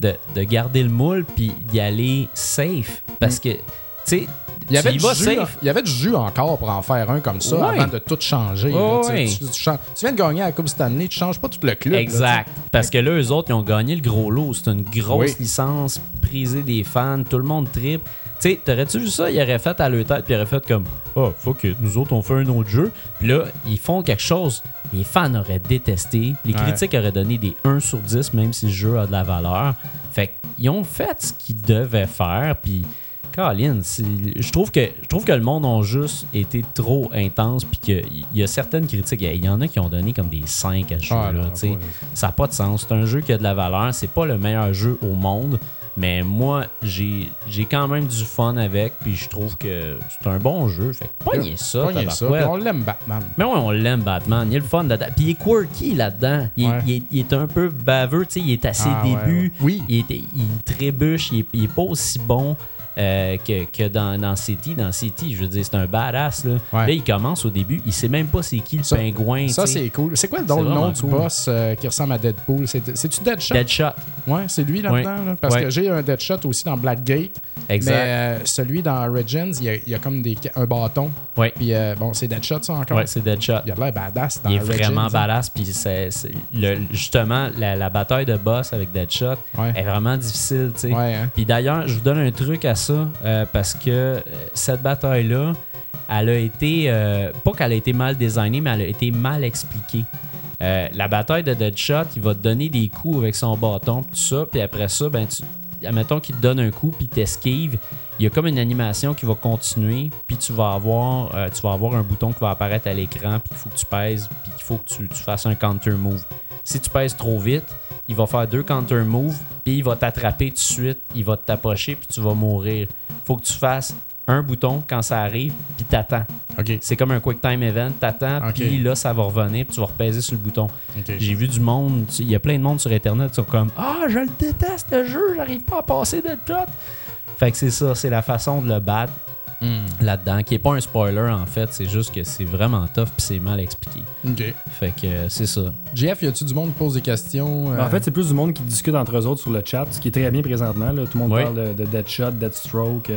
de, de garder le moule puis d'y aller safe. Parce que, tu sais, Il y, avait du jus, il y avait du jus encore pour en faire un comme ça Ouais. avant de tout changer. Là. Tu sais, ouais. Tu, tu changes- tu viens de gagner à la Coupe Stanley, tu changes pas tout le club. là, Exact. Parce que là, eux autres, ils ont gagné le gros lot. C'est une grosse Oui. licence prisée des fans. Tout le monde tripe. Tu sais, t'aurais-tu vu ça? Ils auraient fait à leur tête, puis ils auraient fait comme Oh, fuck it, nous autres, on fait un autre jeu. Puis là, ils font quelque chose. Les fans auraient détesté. Les Ouais. critiques auraient donné des 1 sur 10, même si le jeu a de la valeur. Fait qu'ils ont fait ce qu'ils devaient faire. Puis, Colin, c'est- je trouve que je trouve que le monde a juste été trop intense. Puis qu'il y a certaines critiques. Il y en a qui ont donné comme des 5 à ce Ah, non, sais. ouais. Ça n'a pas de sens. C'est un jeu qui a de la valeur. C'est pas le meilleur jeu au monde. Mais moi, j'ai quand même du fun avec. Puis je trouve que c'est un bon jeu. Fait que pognez ça, Pognez ça. tabarouette. Puis on l'aime, Batman. Mais ouais, on l'aime, Batman. Il y a le fun là-dedans. Puis il est quirky là-dedans. Il, est- Ouais. il est, il est un peu baveux. tu sais, Il est à ses Ah, ouais, débuts. ouais. Oui. Il, est- il trébuche. Il est, il est pas aussi bon euh, que, que dans, dans City. Dans City, je veux dire, c'est un badass. Là. Ouais. là, il commence au début. Il sait même pas c'est qui le Ça- pingouin. Ça, c'est cool. C'est quoi le nom, le nom vraiment du boss euh, qui ressemble à Deadpool? C'est- C'est-tu Deadshot? Deadshot. Ouais, c'est lui là-dedans. Là? Parce Ouais. que j'ai un Deadshot aussi dans Blackgate. Exact. Mais euh, celui dans Origins, il y a, il y a comme des, un bâton. Ouais. Puis bon, c'est Deadshot ça encore. Ouais, c'est Deadshot. Il a l'air badass dans Il est Origins, vraiment hein. badass. Puis c'est, justement, la, la bataille de boss avec Deadshot est vraiment difficile. hein. Puis d'ailleurs, je vous donne un truc à ça euh, parce que euh, cette bataille-là, elle a été. euh, pas qu'elle a été mal designée, mais elle a été mal expliquée. La bataille de Deadshot, il va te donner des coups avec son bâton, tout ça, puis après ça, ben, tu, admettons qu'il te donne un coup, puis t'esquives, il y a comme une animation qui va continuer, puis tu vas avoir, tu vas avoir un bouton qui va apparaître à l'écran, puis qu'il faut que tu pèses, puis qu'il faut que tu, tu fasses un counter move. Si tu pèses trop vite, il va faire deux counter moves, puis il va t'attraper tout de suite, il va t'approcher, puis tu vas mourir. Faut que tu fasses un bouton quand ça arrive, puis t'attends. Ok. C'est comme un quick time event, t'attends, Ok. puis là, ça va revenir, puis tu vas repaiser sur le bouton. J'ai vu du monde, il y a plein de monde sur Internet qui sont comme Ah, je le déteste le jeu, j'arrive pas à passer de shot. Fait que c'est ça, c'est la façon de le battre Hmm. là-dedans, qui est pas un spoiler en fait, c'est juste que c'est vraiment tough puis c'est mal expliqué. Ok. Fait que euh, c'est ça. Jeff, y a-tu du monde qui pose des questions? Ben, euh, En fait, c'est plus du monde qui discute entre eux autres sur le chat, ce qui est très bien présentement. là. Tout le monde Oui. parle de, de Deadshot, Deathstroke.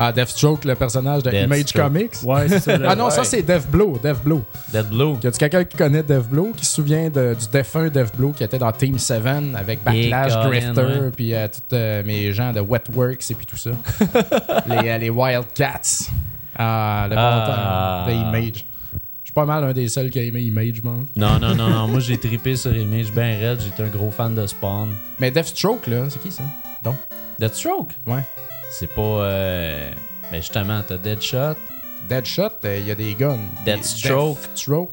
Ah, Deathstroke, le personnage de. Image Comics? Ouais, c'est ça. Ah non, Ouais. ça c'est Deathblow. Deathblow. Dead Blue. Y a-tu quelqu'un qui connaît Deathblow, qui se souvient de- du défunt Deathblow qui était dans Team 7 avec Backlash, Colin, Grifter, ouais. puis euh, tous euh, mes gens de Wetworks et puis tout ça. [laughs] les, euh, les Wildcats. Ah, le Ah. bon temps de Image. Je suis pas mal un des seuls qui a aimé Image, pense. Non, non, non, non, moi j'ai trippé sur Image ben raide, j'étais un gros fan de Spawn. Mais Deathstroke, là, c'est qui ça? Donc, Deathstroke? ouais. C'est pas. Euh... Mais justement, t'as Deadshot. Deadshot, il y a des guns. Deathstroke. Deathstroke.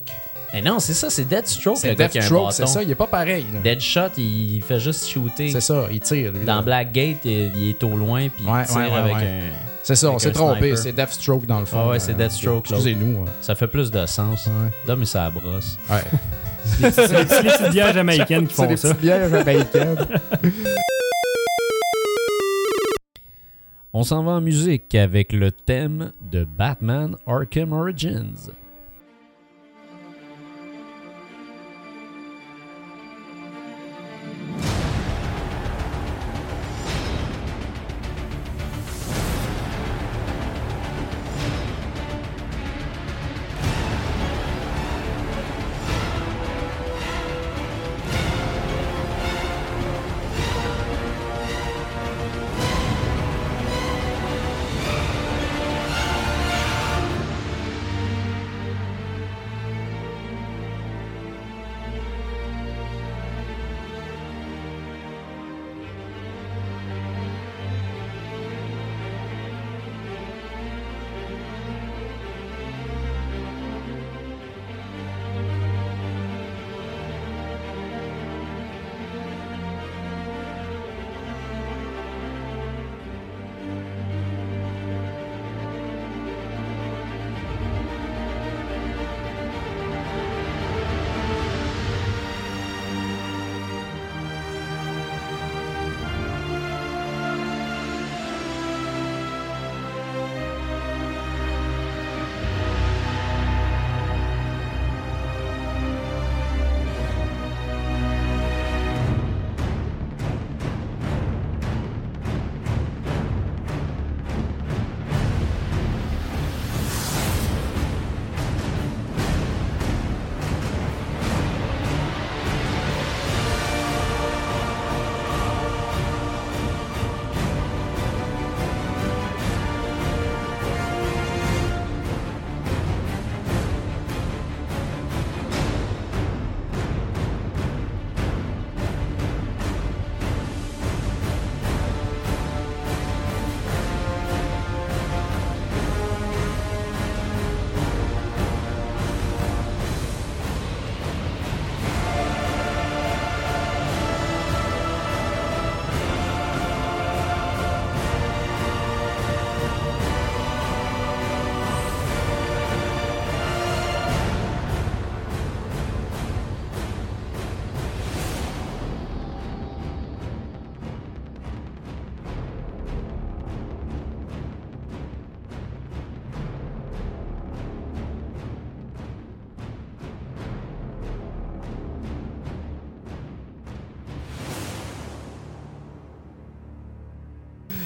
Mais non, c'est ça, c'est Deathstroke. C'est Deathstroke, c'est ça, il est pas pareil. là. Deadshot, il fait juste shooter. C'est ça, il tire, lui. Dans là. Blackgate, il, il est au loin, puis Ouais, il tire ouais, ouais, avec ouais. un. C'est ça, on s'est trompé, sniper. c'est Deathstroke dans le fond. Ah ouais, c'est Euh, Deathstroke, là. Excusez-nous. hein. Ça fait plus de sens. Là, mais ça brosse. Ouais. C'est les c'est les petites bières jamaïcaines qui C'est font des ça. petites bières américaines. [laughs] On s'en va en musique avec le thème de Batman Arkham Origins.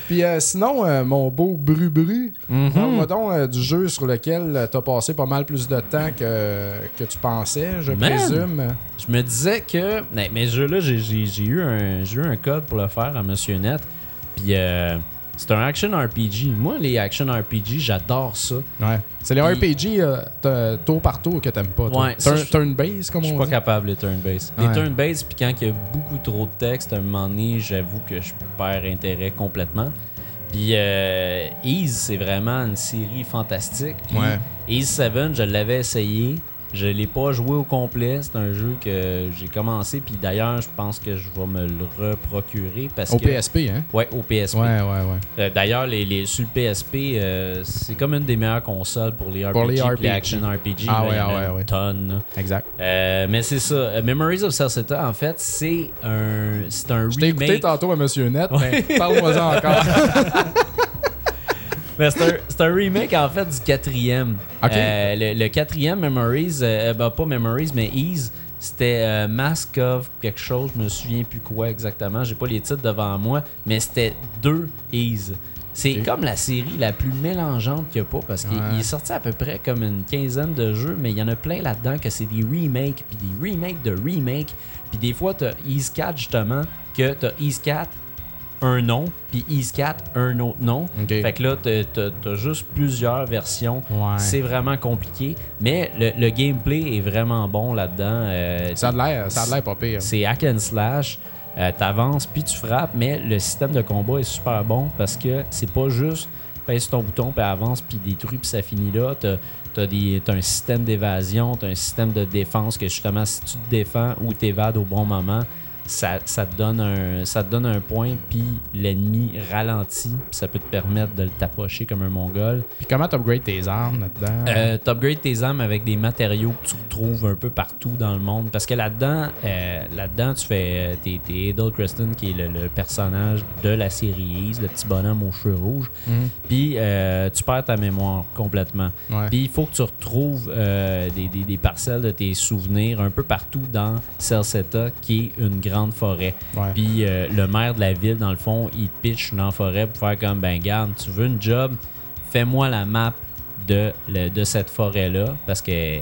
Puis euh, sinon, euh, mon beau Bru-Bru, parle-moi donc euh, du jeu sur lequel tu as passé pas mal plus de temps que, que tu pensais, je Man. présume. Je me disais que. Mais, mais ce jeu-là, j'ai- eu, un- j'ai eu un code pour le faire à Monsieur Net. Puis euh, c'est un action RPG. Moi, les action RPG, j'adore ça. Ouais. C'est les Puis- RPG euh, t- tour par tour que t'aimes pas. toi. Ouais, ça, Turn, je- turn-based, comme Je on suis pas dit? capable les turn-based. Ouais. Les turn-based, puis quand il y a beaucoup trop de texte, à un moment donné, j'avoue que je perds intérêt complètement. Puis euh, Ease, c'est vraiment une série fantastique. Puis Ouais. Ease 7, je l'avais essayé. Je l'ai pas joué au complet. C'est un jeu que j'ai commencé. Puis d'ailleurs, je pense que je vais me le reprocurer parce Au que. PSP, hein? Ouais, au PSP. Ouais, ouais, ouais. Euh, D'ailleurs, les, les- sur le PSP, euh, c'est comme une des meilleures consoles pour les RPG, Pour les RPG. action RPG. Ah là, ouais, il y en ah a ouais, ouais. tonne. là. Exact. Euh, mais c'est ça. Memories of Celceta, en fait, c'est un, c'est un Je t'ai écouté remake. tantôt à Monsieur Net, mais parle-moi-en encore. [laughs] [laughs] Mais c'est un, remake, en fait, du quatrième. Euh, le, le quatrième Memories, euh, ben, pas Memories, mais Ease, c'était euh, Mask of quelque chose, je me souviens plus quoi exactement. J'ai pas les titres devant moi, mais c'était deux Ease. C'est comme la série la plus mélangeante qu'il y a pas parce qu'il Ouais. est sorti à peu près comme une quinzaine de jeux, mais il y en a plein là-dedans que c'est des remakes, puis des remakes de remakes. Puis des fois, t'as Ease 4 justement, que t'as Ease 4 un nom, puis Ease 4 un autre nom. Fait que là, t'as- juste plusieurs versions. Ouais. C'est vraiment compliqué, mais le, le gameplay est vraiment bon là-dedans. Euh, Ça a de l'air, ça a de l'air pas pire. c'est hack and slash. Euh, T'avances puis tu frappes, mais le système de combat est super bon parce que c'est pas juste pèse ton bouton puis avance puis détruis puis ça finit là. T'as as, as un système d'évasion, t'as un système de défense que justement si tu te défends ou t'évades au bon moment, ça, ça te donne un ça te donne un point puis l'ennemi ralentit puis ça peut te permettre de le tapocher comme un mongol. Puis comment t'upgrades tes armes là-dedans? Euh, T'upgrades tes armes avec des matériaux que tu un peu partout dans le monde. Parce que là-dedans, euh, là-dedans, tu fais. euh, T'es Adol Creston, qui est le, le personnage de la série Ease, le petit bonhomme aux cheveux rouges. Mhm. Puis euh, tu perds ta mémoire complètement. Ouais. Puis il faut que tu retrouves euh, des, des- des parcelles de tes souvenirs un peu partout dans Celceta, qui est une grande forêt. Ouais. Puis le maire de la ville, dans le fond, il te pitch dans la forêt pour faire comme ben garde, tu veux une job, fais-moi la map de, le- de cette forêt-là, parce qu'il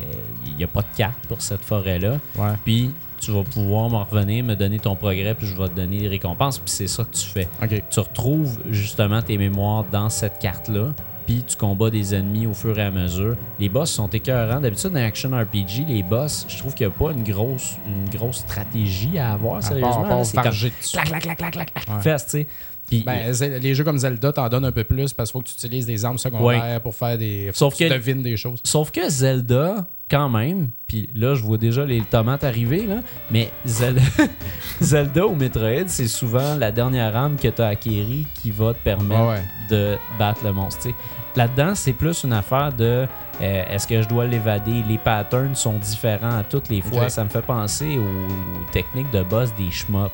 n'y a pas de carte pour cette forêt-là. Ouais. Puis tu vas pouvoir m'en revenir, me donner ton progrès, puis je vais te donner des récompenses. Puis c'est ça que tu fais. Tu retrouves justement tes mémoires dans cette carte-là. Puis tu combats des ennemis au fur et à mesure. Les boss sont écœurants. D'habitude, dans Action RPG, les boss, je trouve qu'il n'y a pas une grosse, une grosse stratégie à avoir, sérieusement. C'est clac, clac, clac, clac, clac, clac, Ouais. fesse, tu sais. Ben, les jeux comme Zelda t'en donnent un peu plus parce qu'il faut que tu utilises des armes secondaires pour faire des. Sauf que tu devines des choses. Sauf que Zelda, quand même, puis là, je vois déjà les tomates arriver, là, mais Zelda, [laughs] Zelda ou Metroid, c'est souvent la dernière arme que tu as acquérie qui va te permettre ouais. de battre le monstre. Là-dedans, c'est plus une affaire de euh, est-ce que je dois l'évader? Les patterns sont différents à toutes les fois. Ça me fait penser aux, aux techniques de boss des shmups.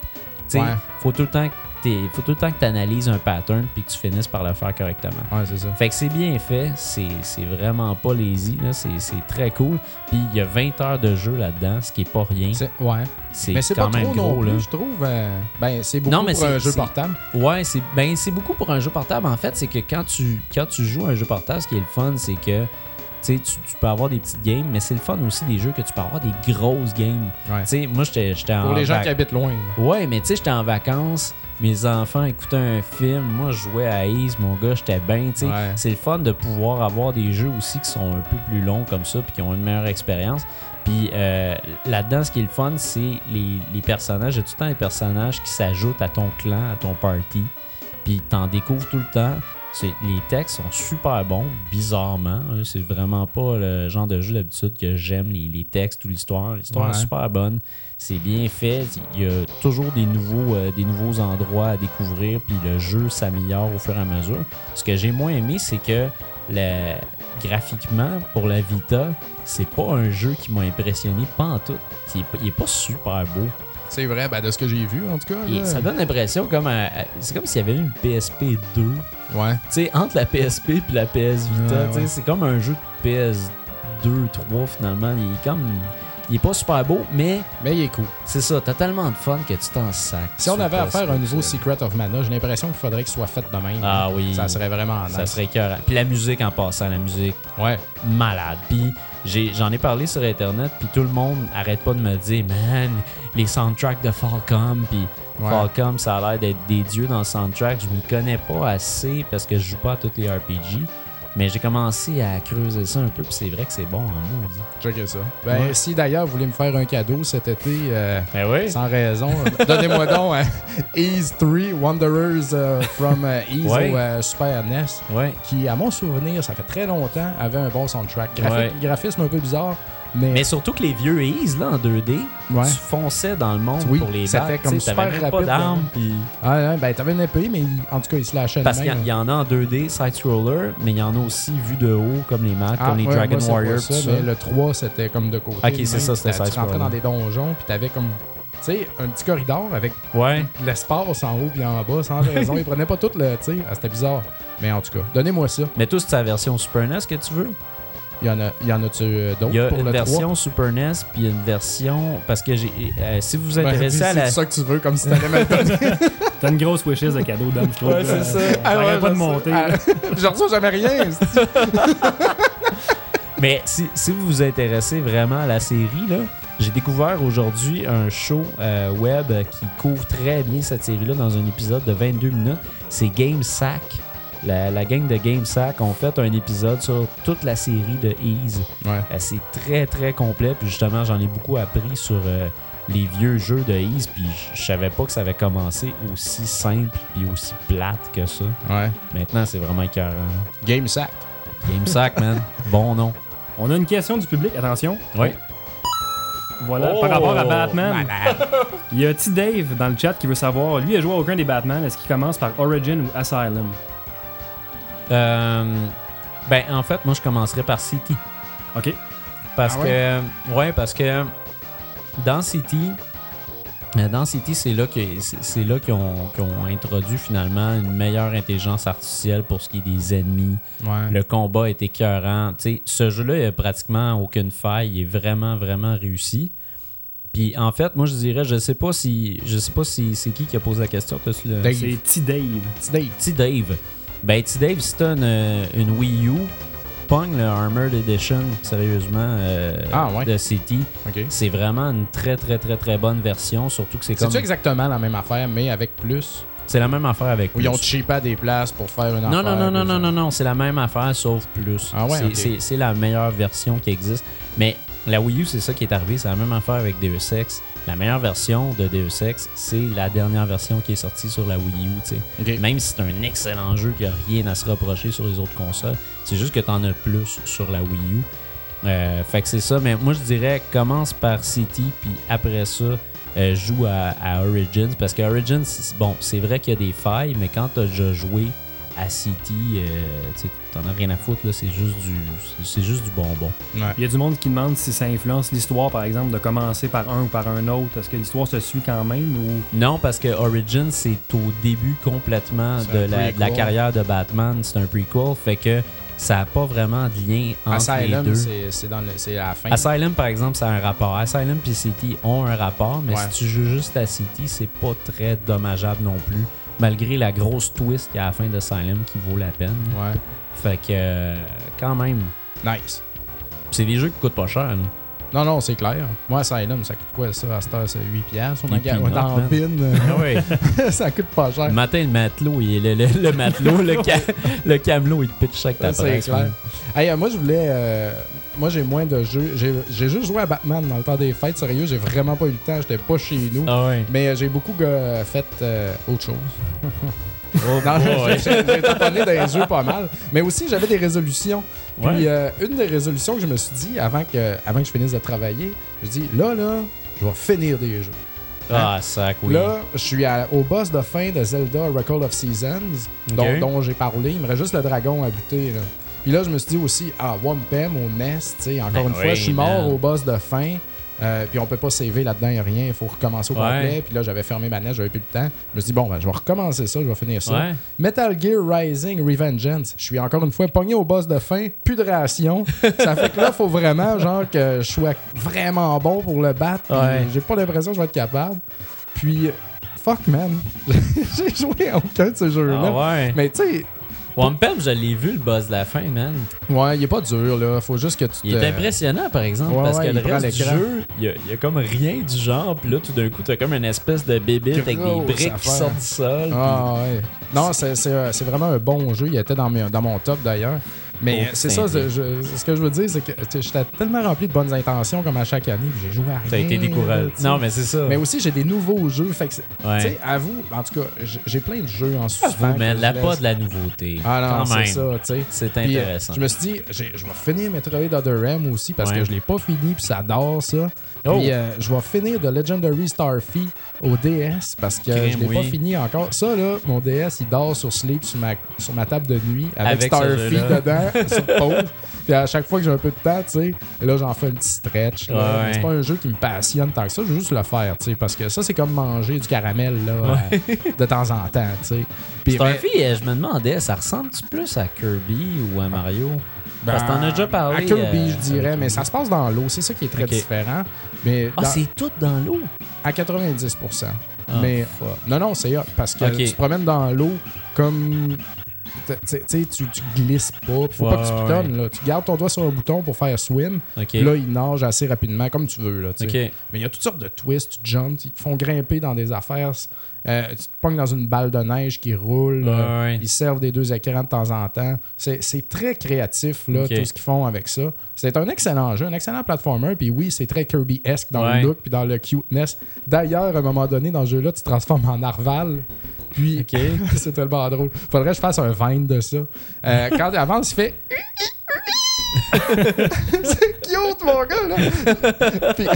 Ouais. faut tout le temps t'es- faut tout le temps que tu analyses un pattern puis que tu finisses par le faire correctement. Ouais, c'est ça. Fait que c'est bien fait, c'est vraiment pas lazy, c'est très cool. Puis il y a 20 heures de jeu là-dedans, ce qui est pas rien. Ouais. C'est Mais c'est quand pas même trop gros, non là. je trouve. euh, Ben, c'est beaucoup Non, mais pour un jeu portable. Ouais, c'est ben c'est beaucoup pour un jeu portable. En fait, c'est que quand tu quand tu joues à un jeu portable, ce qui est le fun, c'est que tu tu, peux avoir des petites games, mais c'est le fun aussi des jeux que tu peux avoir des grosses games. Ouais. Moi j'étais en Pour les gens qui habitent loin. Ouais, mais tu sais, j'étais en vacances, mes enfants écoutaient un film, moi je jouais à Ace, mon gars, j'étais bien, tu sais. Ouais. C'est le fun de pouvoir avoir des jeux aussi qui sont un peu plus longs comme ça, puis qui ont une meilleure expérience. Puis euh, là-dedans, ce qui est le fun, c'est les, les personnages. Il y a tout le temps des personnages qui s'ajoutent à ton clan, à ton party. Puis t'en découvres tout le temps. C'est- Les textes sont super bons, bizarrement. hein. C'est vraiment pas le genre de jeu d'habitude que j'aime, les, les textes ou l'histoire. L'histoire Ouais. est super bonne. C'est bien fait. Il y a toujours des nouveaux, euh, des nouveaux endroits à découvrir. Puis le jeu s'améliore au fur et à mesure. Ce que j'ai moins aimé, c'est que graphiquement, pour la Vita, c'est pas un jeu qui m'a impressionné, pas en tout. Il est pas super beau. C'est vrai, ben, de ce que j'ai vu, en tout cas. Et là. ça donne l'impression comme un- c'est comme s'il y avait une PSP 2. Ouais. Tu sais, entre la PSP puis la PS Vita, Ouais, ouais. c'est comme un jeu de PS2, 3 finalement. Il est comme. il est pas super beau, mais Mais il est cool. c'est ça, t'as tellement de fun que tu t'en sacs. Si on avait à faire un nouveau. Secret of Mana, j'ai l'impression qu'il faudrait qu'il soit fait de même. Ah oui. Ça serait vraiment nice. Ça serait écœurant. Puis la musique en passant, la musique Ouais. malade. Puis j'en ai, parlé sur Internet, puis tout le monde arrête pas de me dire, man, les soundtracks de Falcom, puis Ouais. Falcom, ça a l'air d'être des dieux dans le soundtrack. Je m'y connais pas assez parce que je joue pas à tous les RPG. Mais j'ai commencé à creuser ça un peu, puis c'est vrai que c'est bon en maudit. Checkez ça. Ben, Ouais. si d'ailleurs vous voulez me faire un cadeau cet été, euh, Ben oui. sans raison, [laughs] donnez-moi donc euh, Ease 3, Wanderers euh, from euh, Ease Ouais. euh, Super NES, Ouais. qui, à mon souvenir, ça fait très longtemps, avait un bon soundtrack. Graphi-. Graphisme un peu bizarre, mais, Mais surtout que les vieux Ease, là, en 2D, Ouais. tu fonçais dans le monde Oui, pour les c'était battre. comme super même pas rapide, d'armes, hein. puis... Ah, ouais, ben, t'avais une épée, mais en tout cas, il se lâchait Parce qu'il y, en- il y en a en 2D, side-scroller, mais il y en a aussi vu de haut, comme les maps, Ah, comme les ouais, Dragon pas Warriors, ça, ça. mais le 3, c'était comme de côté. Ok, c'est ça, c'était Tu rentrais dans des donjons, puis t'avais comme, tu sais, un petit corridor avec Ouais. l'espace en haut puis en bas, sans raison. Ils prenaient pas tout le, tu sais, ah, c'était bizarre. Mais en tout cas, donnez-moi ça. Mais toi, c'est ta version Super NES que tu veux? Il y en a, il y en euh, d'autres Il y a pour une le 3? version Super NES, puis une version... Parce que j'ai... euh, si vous vous Ben, intéressez c'est à la... ça que tu veux, comme si t'allais me le donner. T'as une grosse wishes de cadeau d'homme, je trouve. Ouais, c'est ça. Ah, ouais, pas de monter. Ah, [laughs] Je reçois jamais rien. [laughs] c'est- Mais si, si vous vous intéressez vraiment à la série, là, j'ai découvert aujourd'hui un show euh, web qui couvre très bien cette série-là dans un épisode de 22 minutes. C'est Game Sack. La, la gang de Game Sack ont fait un épisode sur toute la série de Ease. Ouais. Euh, c'est très très complet. Puis justement, j'en ai beaucoup appris sur euh, les vieux jeux de Ease. Puis je- savais pas que ça avait commencé aussi simple puis aussi plate que ça. Ouais. Maintenant, c'est vraiment écœurant. Game Sack. Game Sack, man. [laughs] bon nom. On a une question du public, attention. Oui. Voilà, Oh, par rapport à Batman. malade. [laughs] Il y a T-Dave dans le chat qui veut savoir, lui, il a joué à aucun des Batman. Est-ce qu'il commence par Origin ou Asylum? Euh, ben, en fait, moi, je commencerai par City. Ok. Parce Ah que, ouais, parce que dans City, euh, dans City, c'est là que c'est c'est là qu'ils ont, qu'ils ont introduit finalement une meilleure intelligence artificielle pour ce qui est des ennemis. Ouais. Le combat est écœurant. Tu sais, ce jeu-là, il n'y a pratiquement aucune faille. Il est vraiment, vraiment réussi. Puis en fait, moi je dirais, je sais pas si. Je sais pas si c'est qui qui a posé la question. T'as-tu le- Dave. C'est T-Dave. Petit Dave. Petit Dave. Ben, petit Dave, si t'as une, une Wii U, pogne le Armored Edition, sérieusement, euh, Ah, ouais. de City. OK. C'est vraiment une très, très, très, très bonne version, surtout que c'est comme... C'est-tu exactement la même affaire, mais avec plus? C'est la même affaire avec Ou ils ont plus. cheapé à des places pour faire une Non, affaire? non, non, non, plus, non, non, non, c'est la même affaire, sauf plus. Ah ouais, c'est, ok. c'est- c'est la meilleure version qui existe. Mais la Wii U, c'est ça qui est arrivé, c'est la même affaire avec Deus Ex. La meilleure version de Deus Ex, c'est la dernière version qui est sortie sur la Wii U, tu. Même si c'est un excellent jeu qui a rien à se reprocher sur les autres consoles, c'est juste que t'en as plus sur la Wii U. Euh, fait que c'est ça, mais moi je dirais commence par City, puis après ça, euh, joue à, à Origins. Parce que Origins, bon, c'est vrai qu'il y a des failles, mais quand t'as déjà joué à City, euh, t'en as rien à foutre, là, c'est juste du c'est- juste du bonbon. Ouais. Il y a du monde qui demande si ça influence l'histoire, par exemple, de commencer par un ou par un autre. Est-ce que l'histoire se suit quand même ou? Non, parce que Origins, c'est au début complètement de la, de la prequel. carrière de Batman. C'est un prequel, fait que ça n'a pas vraiment de lien entre les Asylum, deux. c'est c'est dans le- c'est à la fin. Asylum, par exemple, ça a un rapport. Asylum et City ont un rapport, mais Ouais. si tu joues juste à City, c'est pas très dommageable non plus. Malgré la grosse twist qu'il y a à la fin d'Asylum qui vaut la peine. Ouais. Fait que, euh, quand même, Nice. c'est des jeux qui coûtent pas cher. là. Non, non, c'est clair. Moi, Asylum, ça coûte quoi ça? À cette heure, c'est 8 piastres. On a dans man. bin, euh, Ah [laughs] ça coûte pas cher. Le matin, le matelot, il, le, le, le matelot, le, ca- [laughs] le camelot, il te pitch chaque ta Ça, C'est clair. Hey, euh, moi, je voulais. euh, moi, j'ai moins de jeux. J'ai juste joué à Batman dans le temps des fêtes. Sérieux, j'ai vraiment pas eu le temps. J'étais pas chez nous. Ah ouais. Mais euh, j'ai beaucoup euh, fait autre chose. [laughs] Oh Non, j'ai taponné dans les jeux pas mal. Mais aussi, j'avais des résolutions. Puis, Ouais. euh, une des résolutions que je me suis dit avant que, avant que je finisse de travailler, je dis là, là, je vais finir des jeux. Ah, sac, oui. Là, je suis à- au boss de fin de Zelda Record of Seasons, dont, j'ai parlé. Il me reste juste le dragon à buter. là. Puis là, je me suis dit aussi, ah, Wampem au Nest, tu sais, encore Ben une fois, je suis mort man. au boss de fin. Euh, puis on peut pas saver là-dedans, y a rien, il faut recommencer au Ouais. complet. Puis là, j'avais fermé ma neige, j'avais plus le temps. Je me suis dit, bon, ben, je vais recommencer ça, je vais finir ça. Ouais. Metal Gear Rising Revengeance. Je suis encore une fois pogné au boss de fin, plus de ration. ça fait que là, faut vraiment genre que je sois vraiment bon pour le battre. Ouais. J'ai pas l'impression que je vais être capable. Puis, fuck man, [laughs] j'ai joué à aucun de ces jeux-là. Ah ouais. Mais tu sais, Wampum, je l'ai vu le boss de la fin, man. ouais, il est pas dur là. Faut juste que tu Il est impressionnant, par exemple, Ouais, parce ouais, que le reste du jeu, il y, a, comme rien du genre, puis là, tout d'un coup, t'as comme une espèce de bébé avec des briques qui sortent du sol. Ah ouais. Non, c'est, vraiment un bon jeu. Il était dans, mes- dans mon top d'ailleurs. Mais Oh, c'est ça, je- ce que je veux dire, c'est que j'étais tellement rempli de bonnes intentions comme à chaque année, puis j'ai joué à rien. T'as été découragé. Non, mais c'est ça. Mais aussi, j'ai des nouveaux jeux. Fait que, c'est- Ouais. tu sais, à vous, en tout cas, j'ai- plein de jeux en suspens. Que la pas de la nouveauté. Ah non, c'est ça, tu sais. C'est Puis, euh, intéressant. je me suis dit, je vais finir Metroid Other M aussi parce Ouais. que je l'ai pas fini puis ça adore ça. Oh. Puis euh, je vais finir The Legendary Starfy au DS parce que Crème, je l'ai pas fini encore. Ça là, mon DS il dort sur sleep sur ma, sur ma table de nuit avec, Avec Starfy dedans [laughs] sur pause. Puis à chaque fois que j'ai un peu de temps, tu sais, là j'en fais un petit stretch. Ouais. Mais C'est pas un jeu qui me passionne tant que ça, je veux juste le faire, tu sais, parce que ça c'est comme manger du caramel là, euh, de temps en temps, tu sais. Puis, Starfy, euh, je me demandais, ça ressemble-tu plus à Kirby ou à Mario? Parce que t'en as déjà parlé. À Kirby, euh, je dirais, mais ça se passe dans l'eau. C'est ça qui est très différent. Mais Ah, dans- c'est tout dans l'eau? à 90%. Ah, mais fuck. non, non, c'est hot, parce que tu te promènes dans l'eau comme. Tu glisses pas. Faut pas que tu Ouais, pitonnes. Là. Tu gardes ton doigt sur un bouton pour faire swim. Là, il nage assez rapidement, comme tu veux. Là. Mais il y a toutes sortes de twists. Tu jumps, ils te font grimper dans des affaires. Euh, tu te pognes dans une balle de neige qui roule. là. Ouais, ouais. Ils servent des deux écrans de temps en temps. C'est c'est très créatif, là, tout ce qu'ils font avec ça. C'est un excellent jeu, un excellent platformer. Puis oui, c'est très Kirby-esque dans Ouais. le look puis dans le cuteness. D'ailleurs, à un moment donné, dans ce jeu-là, tu te transformes en narval. Puis, Ok. [laughs] c'est tellement drôle. Faudrait que je fasse un vine de ça. Euh, quand il avance, il fait. [laughs] c'est cute, mon gars, là. [laughs] Puis,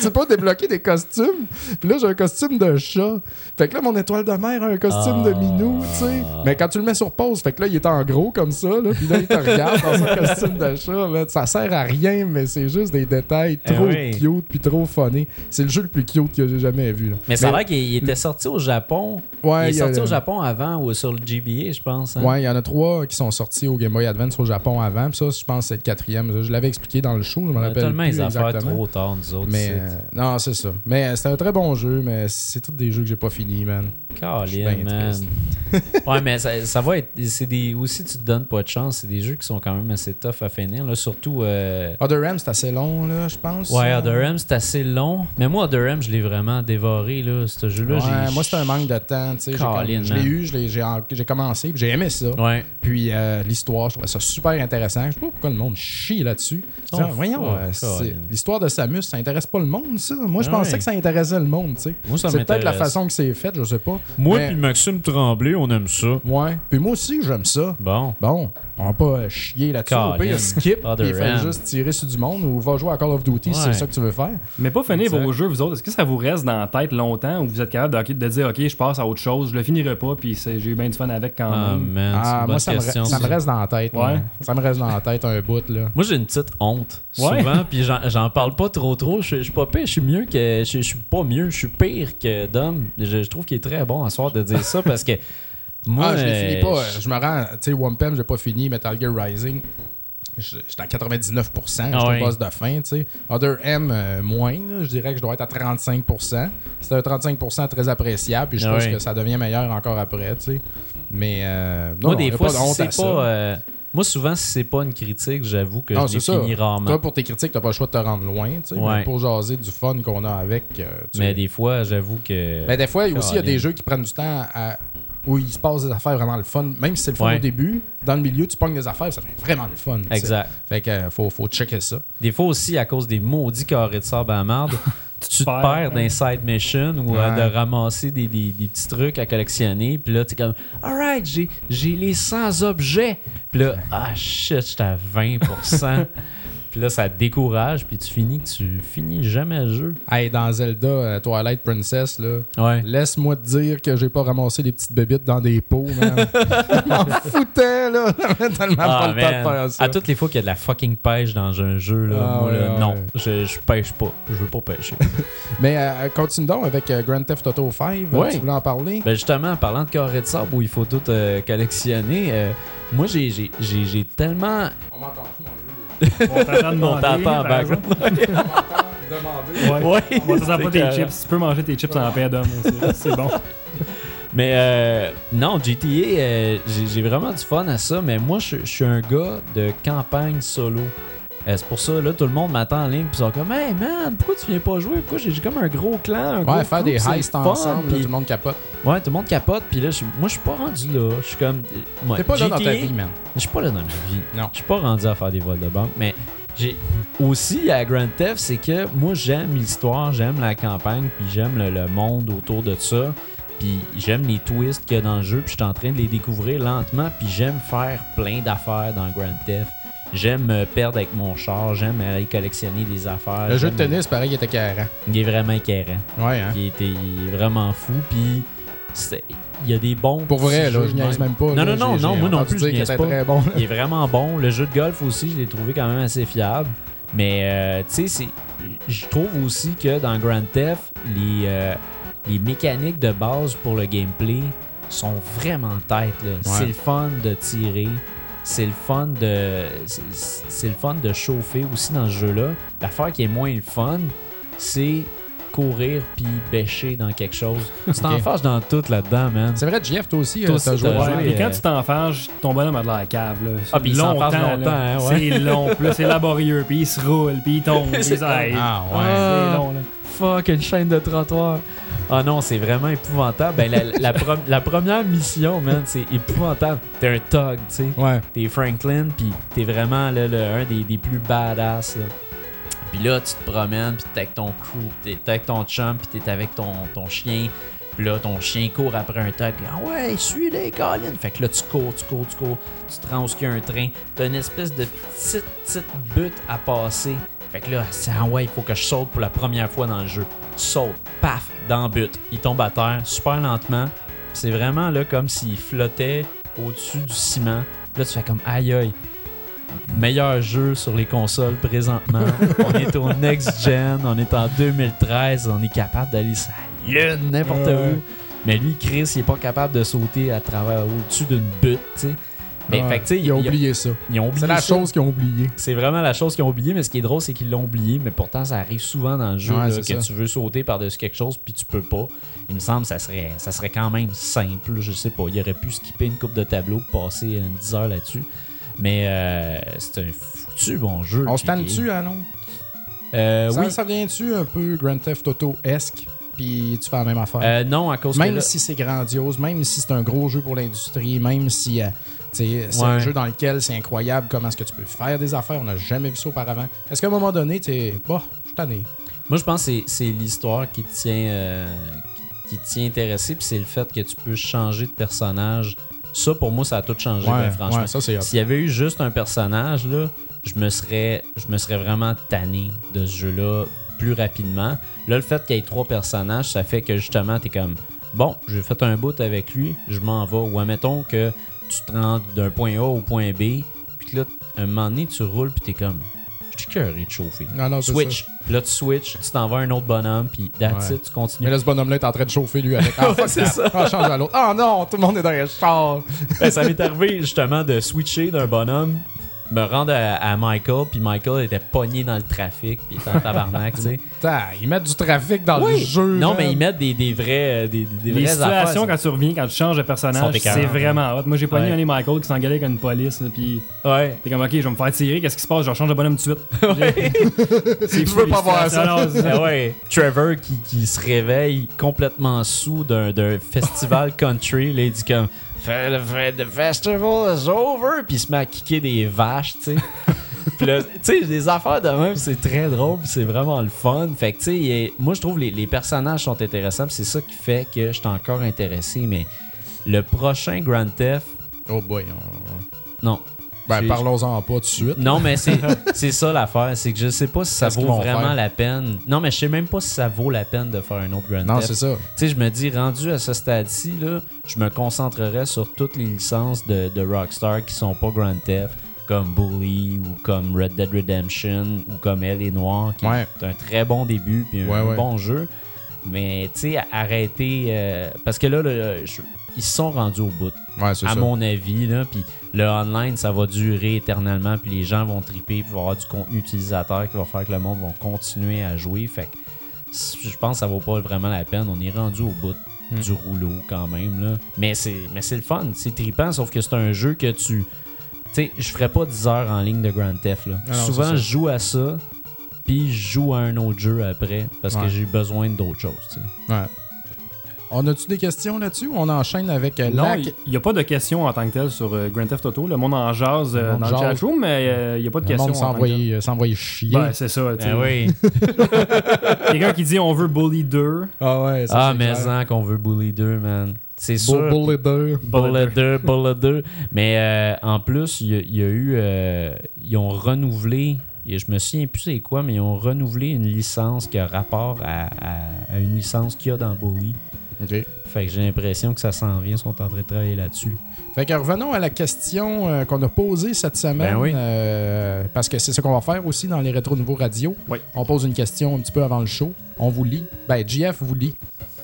tu peux débloquer des costumes. Puis là, j'ai un costume de chat. Fait que là, mon étoile de mer a un costume de Ah. minou, tu sais. Mais quand tu le mets sur pause, fait que là, il est en gros comme ça, là. Puis là, il te regarde dans son costume de chat. man. Ça sert à rien, mais c'est juste des détails Eh trop oui. cute puis trop funny. C'est le jeu le plus cute que j'ai jamais vu, là. Mais ça a l'air qu'il il était sorti au Japon. Ouais, il est a sorti au Japon avant ou sur le GBA, je pense. hein? Ouais, il y en a trois qui sont sortis au Game Boy Advance au Japon avant. Puis ça, je pense c'est le quatrième. Je l'avais expliqué dans le show, je me rappelle tellement plus les affaires exactement. trop tard, nous autres. Mais euh, non, c'est ça. Mais euh, c'était un très bon jeu, mais c'est tous des jeux que j'ai pas fini, man. Bien man. [laughs] ouais, mais ça, ça va être. C'est des. Aussi, tu te donnes pas de chance. C'est des jeux qui sont quand même assez tough à finir. Là, surtout. euh, Other M, c'est assez long, là, je pense. Ouais, Other M, c'est assez long. Mais moi, Other M, je l'ai vraiment dévoré, là. Ce jeu-là, Ouais, moi, c'était un manque de temps. tu sais. Je l'ai eu, je l'ai- j'ai en- j'ai commencé, puis j'ai aimé ça. Ouais. Puis euh, l'histoire, je trouvais ça super intéressant. Je sais pas pourquoi le monde chie là-dessus. Oh, Voyons, euh, c'est- l'histoire de Samus, ça intéresse pas le monde, ça? Moi, je Ah pensais ouais. que ça intéressait le monde, tu sais. Moi, ça C'est peut-être la façon que c'est fait, je sais pas. Moi Mais- puis Maxime Tremblay, on aime ça. Ouais. Puis moi aussi, j'aime ça. Bon. Bon, on va pas euh, chier là-dessus. Au pire, skip, il fait juste tirer sur du monde ou va jouer à Call of Duty si Ouais. c'est ça que tu veux faire. Mais pas finir Exact. vos jeux, vous autres. Est-ce que ça vous reste dans la tête longtemps ou vous êtes capable de, dire, OK, je passe à autre chose, je le finirai pas, puis j'ai eu bien du fun avec quand Ah, même? man, Ah, moi, ça me, ça reste dans la tête. Ouais. Ça me reste dans la tête un bout, là. Moi, j'ai une petite honte. Ouais. Souvent, puis j'en parle pas trop trop. Je suis pas pire, je suis mieux que. Je je suis pas mieux, je suis pire que Dom. Je, je trouve qu'il est très bon à soir de dire ça parce que. Moi, ah, je euh, finis pas. Je me rends, tu sais, Wampem, j'ai pas fini. Metal Gear Rising, j'étais à 99%. J'étais Ah au ouais. boss de fin, tu sais. Other M, euh, moins. Je dirais que je dois être à 35%. C'est un 35% très appréciable. Puis je Ah pense que ça devient meilleur encore après, tu sais. Mais, euh, non, Moi, des fois, pas c'est pas. euh, moi, souvent, si c'est pas une critique, j'avoue que Non, je l'ai c'est ça. fini rarement. Toi, pour tes critiques, t'as pas le choix de te rendre loin, tu sais. Ouais. Mais pour jaser du fun qu'on a avec. euh, Mais des fois, j'avoue que. Ben, des fois, il y a aussi il y a Caroline. des jeux qui prennent du temps à- où il se passe des affaires vraiment le fun. Même si c'est le fun Ouais. au début, dans le milieu, tu pognes des affaires, ça devient vraiment le fun. Exact. Fait que euh, faut, faut checker ça. Des fois aussi, à cause des maudits carrés de sable à la marde, [laughs] tu te perds, perds dans ouais. les side missions ou euh, de ramasser des, des- des petits trucs à collectionner. Puis là, tu es comme, alright, j'ai, j'ai les 100 objets. Puis là, ah shit, j'étais à 20%. Puis là, ça te décourage, puis tu finis que tu finis jamais le jeu. Hey, dans Zelda euh, Twilight Princess, là, Ouais. laisse-moi te dire que j'ai pas ramassé des petites bébites dans des pots, man. [laughs] Je m'en foutais, là. [laughs] Tellement pas le temps de Ah, faire ça. À toutes les fois qu'il y a de la fucking pêche dans un jeu, là, Ah, moi, là, ouais, non, je, je pêche pas. Je veux pas pêcher. [laughs] Mais euh, continue donc avec euh, Grand Theft Auto 5. euh, Ouais. Tu voulais en parler? ben justement, en parlant de carré de sable où il faut tout euh, collectionner, moi, j'ai- j'ai j'ai- j'ai tellement... On m'entend-tu, mon jeu? On t'entend On demander, t'entend exemple. [laughs] Demander. Ouais. Ouais, On t'entend pas tes chips. Tu peux manger tes chips en paix d'homme. c'est- C'est bon. [laughs] Mais euh, non, GTA, euh, j'ai j'ai vraiment du fun à ça, mais moi, je je suis un gars de campagne solo. Euh, c'est pour ça, là, tout le monde m'attend en ligne, puis ils sont comme, hey man, pourquoi tu viens pas jouer? Pourquoi j'ai comme un gros clan? Un gros Ouais, faire des heists ensemble, là, puis- tout le monde capote. Ouais, tout le monde capote, puis là, moi, je suis pas rendu là. Je suis comme. euh, ouais, T'es pas là dans ta vie, man. Je suis pas là dans ma vie. Non. Je suis pas rendu à faire des vols de banque, mais j'ai aussi à Grand Theft, c'est que moi j'aime l'histoire, j'aime la campagne, puis j'aime le, le monde autour de ça. Puis j'aime les twists qu'il y a dans le jeu, puis je suis en train de les découvrir lentement, puis j'aime faire plein d'affaires dans Grand Theft. J'aime me perdre avec mon char, j'aime aller collectionner des affaires. Le jeu de tennis, pareil, il était carré. Il est vraiment écœurant. Ouais, hein. Il, était, il est vraiment fou, puis il y a des bons. Pour vrai, là, je niaise même pas. Non, là. non, non, non, moi non plus, je niaise pas. très bon. Il est vraiment bon. Le jeu de golf aussi, je l'ai trouvé quand même assez fiable. Mais euh, tu sais, c'est- je trouve aussi que dans Grand Theft, les, euh, les mécaniques de base pour le gameplay sont vraiment têtes. C'est le fun de tirer. C'est le fun de. c'est- le fun de chauffer aussi dans ce jeu-là. L'affaire qui est moins le fun, c'est courir puis bêcher dans quelque chose. [laughs] Tu t'en Ok. fâches dans tout là-dedans, man. C'est vrai, Jeff, toi aussi, Toi euh, aussi, joué. Ouais, mais euh, quand tu t'en fâches, ton bonhomme a de la cave. Là. Ah, puis là. longtemps, hein, ouais. C'est long, c'est [laughs] laborieux, puis il se roule, puis il tombe. puis [laughs] C'est Ah, ouais. Ah. C'est long, là. Fuck, une chaîne de trottoir. Ah non, c'est vraiment épouvantable. Ben, la, la [laughs] prom- la première mission, man, c'est épouvantable. T'es un thug, tu sais. Ouais. T'es Franklin, puis t'es vraiment là, le- un des, des plus badass. Là. Puis là, tu te promènes, puis t'es avec ton crew, puis t'es avec ton chum, puis t'es avec ton, ton chien. Puis là, ton chien court après un. Puis, ah ouais, suis-les, Colin. Fait que là, tu cours, tu cours, tu cours. Tu te rends où il y a un train. T'as une espèce de petite, petite butte à passer. Fait que là, c'est ah ouais, il faut que je saute pour la première fois dans le jeu. Saute, paf, dans le but. Il tombe à terre super lentement. C'est vraiment là comme s'il flottait au-dessus du ciment. Là, tu fais comme aïe aïe. Meilleur jeu sur les consoles présentement. [laughs] on est au next gen, on est en 2013, on est capable d'aller sur la lune, n'importe où. Mais lui, Chris, il est pas capable de sauter à travers au-dessus d'une butte, tu sais. Mais fait que, Ils ont oublié ça. ils ont oublié C'est la ça. chose qu'ils ont oublié. C'est vraiment la chose qu'ils ont oublié, mais ce qui est drôle, c'est qu'ils l'ont oublié, mais pourtant ça arrive souvent dans le jeu Ouais, là, c'est que ça. tu veux sauter par-dessus quelque chose puis tu peux pas. Il me semble que ça serait, ça serait quand même simple, je sais pas. Il aurait pu skipper une coupe de tableau, passer une 10 heures là-dessus. Mais euh, c'est un foutu bon jeu. On se tanne-tu, hein, non? Euh, Ça, oui. ça vient-tu un peu Grand Theft Auto-esque? Puis tu fais la même affaire? Euh, non, à cause que même là- si c'est grandiose, même si c'est un gros jeu pour l'industrie, même si euh, c'est Ouais. un jeu dans lequel c'est incroyable comment est-ce que tu peux faire des affaires, on n'a jamais vu ça auparavant. Est-ce qu'à un moment donné, tu es, bah, je suis tanné. Moi, je pense que c'est- l'histoire qui tient, euh, qui, tient intéressé, puis c'est le fait que tu peux changer de personnage. Ça, pour moi, ça a tout changé, ben, franchement. ouais. S'il y avait eu juste un personnage, là, je me serais, je me serais vraiment tanné de ce jeu-là plus rapidement. Là, le fait qu'il y ait trois personnages, ça fait que justement, t'es comme bon, j'ai fait un bout avec lui, je m'en vais. Ou admettons que tu te rends d'un point A au point B, puis que là, un moment donné, tu roules, puis t'es comme je suis curieux de chauffer. Non, non, c'est Switch. Là, tu switch, tu t'en vas à un autre bonhomme, puis that's Ouais. it, tu continues. Mais là, ce bonhomme-là est en train de chauffer lui avec. Ah, [laughs] c'est ça. Ah, change à l'autre. Ah non, tout le monde est dans le char. Ben, ça m'est arrivé justement de switcher d'un bonhomme, me rendre à, à Michael, puis Michael était pogné dans le trafic, puis il était en tabarnak, tu sais. [laughs] Putain, ils mettent du trafic dans Oui. le jeu. Non, mais ils mettent des, des vrais, euh, des, des, des Les vraies situations, affaires. quand tu reviens, quand tu changes de personnage, c'est vraiment hot. Moi, j'ai pogné Ouais. un des Michael qui s'engueulait avec une police, puis Ouais. t'es comme, ok, je vais me faire tirer, qu'est-ce qui se passe? Je change de bonhomme tout de suite. [laughs] [laughs] C'est fou, veux pas voir ça. Non, c'est- Ah ouais. Trevor qui, qui se réveille complètement sous d'un d'un festival country, là, il dit comme the, fe- the festival is over, puis il se met à kicker des vaches, tu sais. [laughs] Puis là, tu sais, des affaires de même, c'est très drôle, c'est vraiment le fun. Fait que, tu sais, moi, je trouve les, les personnages sont intéressants, c'est ça qui fait que je suis encore intéressé. Mais le prochain Grand Theft, Oh boy. on- non. Ben, parlons-en pas tout de suite. Non, mais c'est [laughs] c'est ça l'affaire. C'est que je sais pas si ça vaut vraiment faire? la peine. Non, mais je sais même pas si ça vaut la peine de faire un autre Grand Non, Theft. c'est ça. Tu sais, je me dis, rendu à ce stade-ci, là, je me concentrerais sur toutes les licences de, de Rockstar qui sont pas Grand Theft, comme Bully ou comme Red Dead Redemption ou comme Elle est Noire, qui Ouais. est un très bon début puis un, Ouais, ouais. bon jeu. Mais tu sais, arrêter. euh, parce que là, là, je- ils se sont rendus au bout Ouais, à ça. mon avis. Là, puis le online, ça va durer éternellement, puis les gens vont triper, puis il va y avoir du contenu utilisateur qui va faire que le monde va continuer à jouer. Fait que je pense que ça vaut pas vraiment la peine. On est rendu au bout Hmm. du rouleau quand même. Là. Mais c'est mais c'est le fun, c'est trippant, sauf que c'est un jeu que tu. Tu sais, je ferais pas 10 heures en ligne de Grand Theft. Là. Ah Souvent, je joue à ça, puis je joue à un autre jeu après, parce que j'ai besoin d'autres choses. Ouais. On a-tu des questions là-dessus ou on enchaîne avec euh, Non, la- il n'y a pas de questions en tant que tel sur euh, Grand Theft Auto. Le monde en jase euh, dans jase. le chatroom, mais euh, il n'y a pas de Le questions. monde s'envoyer euh, chier. Ben, c'est ça. Ben oui. [laughs] Quelqu'un qui dit on veut Bully 2. ah ouais, ça ah, mais clair. en qu'on veut Bully 2, man. C'est sûr. Bull- Bullet 2. Bullet 2, Bullet 2. Mais euh, en plus, il y, a- il y a eu. euh, ils ont renouvelé. et Je me souviens plus c'est quoi, mais ils ont renouvelé une licence qui a rapport à, à- à une licence qu'il y a dans Bully. Fait que j'ai l'impression que ça s'en vient, ils sont en train de travailler là-dessus. Fait que revenons à la question euh, qu'on a posée cette semaine. Ben oui. euh, parce que c'est ce qu'on va faire aussi dans les Rétro Nouveaux Radio. Oui. On pose une question un petit peu avant le show. On vous lit. Ben, JF vous lit.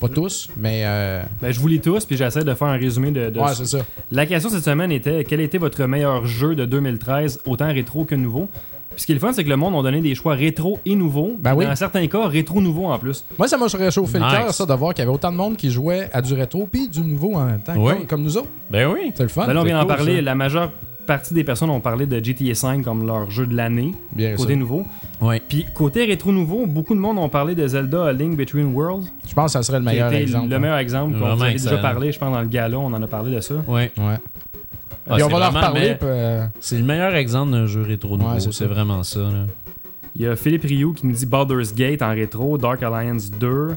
Pas tous, mais. euh, Ben, je vous lis tous, puis j'essaie de faire un résumé de, de ouais, c'est ça. La question cette semaine était quel était votre meilleur jeu de 2013, autant rétro que nouveau? Puis ce qui est le fun, c'est que le monde a donné des choix rétro et nouveaux. Ben oui. Dans certains cas, rétro nouveau en plus. Moi, ça m'a réchauffé Nice. le cœur, ça, de voir qu'il y avait autant de monde qui jouait à du rétro puis du nouveau en même temps, Oui. comme, comme nous autres. Ben oui. C'est le fun. Ben là, on vient d'en cool, parler. ça. La majeure partie des personnes ont parlé de GTA V comme leur jeu de l'année, côté nouveau. Ouais. Puis côté rétro nouveau, beaucoup de monde ont parlé de Zelda A Link Between Worlds, Je pense que ça serait le a meilleur exemple. le hein. meilleur exemple. qu'on avait déjà parlé, je pense, dans le gala, on en a parlé de ça. Ouais. Ouais. Ah, Puis on c'est va leur me- puis, euh, C'est le meilleur exemple d'un jeu rétro nouveau. Ouais, c'est vraiment ça. Là. Il y a Philippe Rioux qui nous dit Baldur's Gate en rétro, Dark Alliance 2,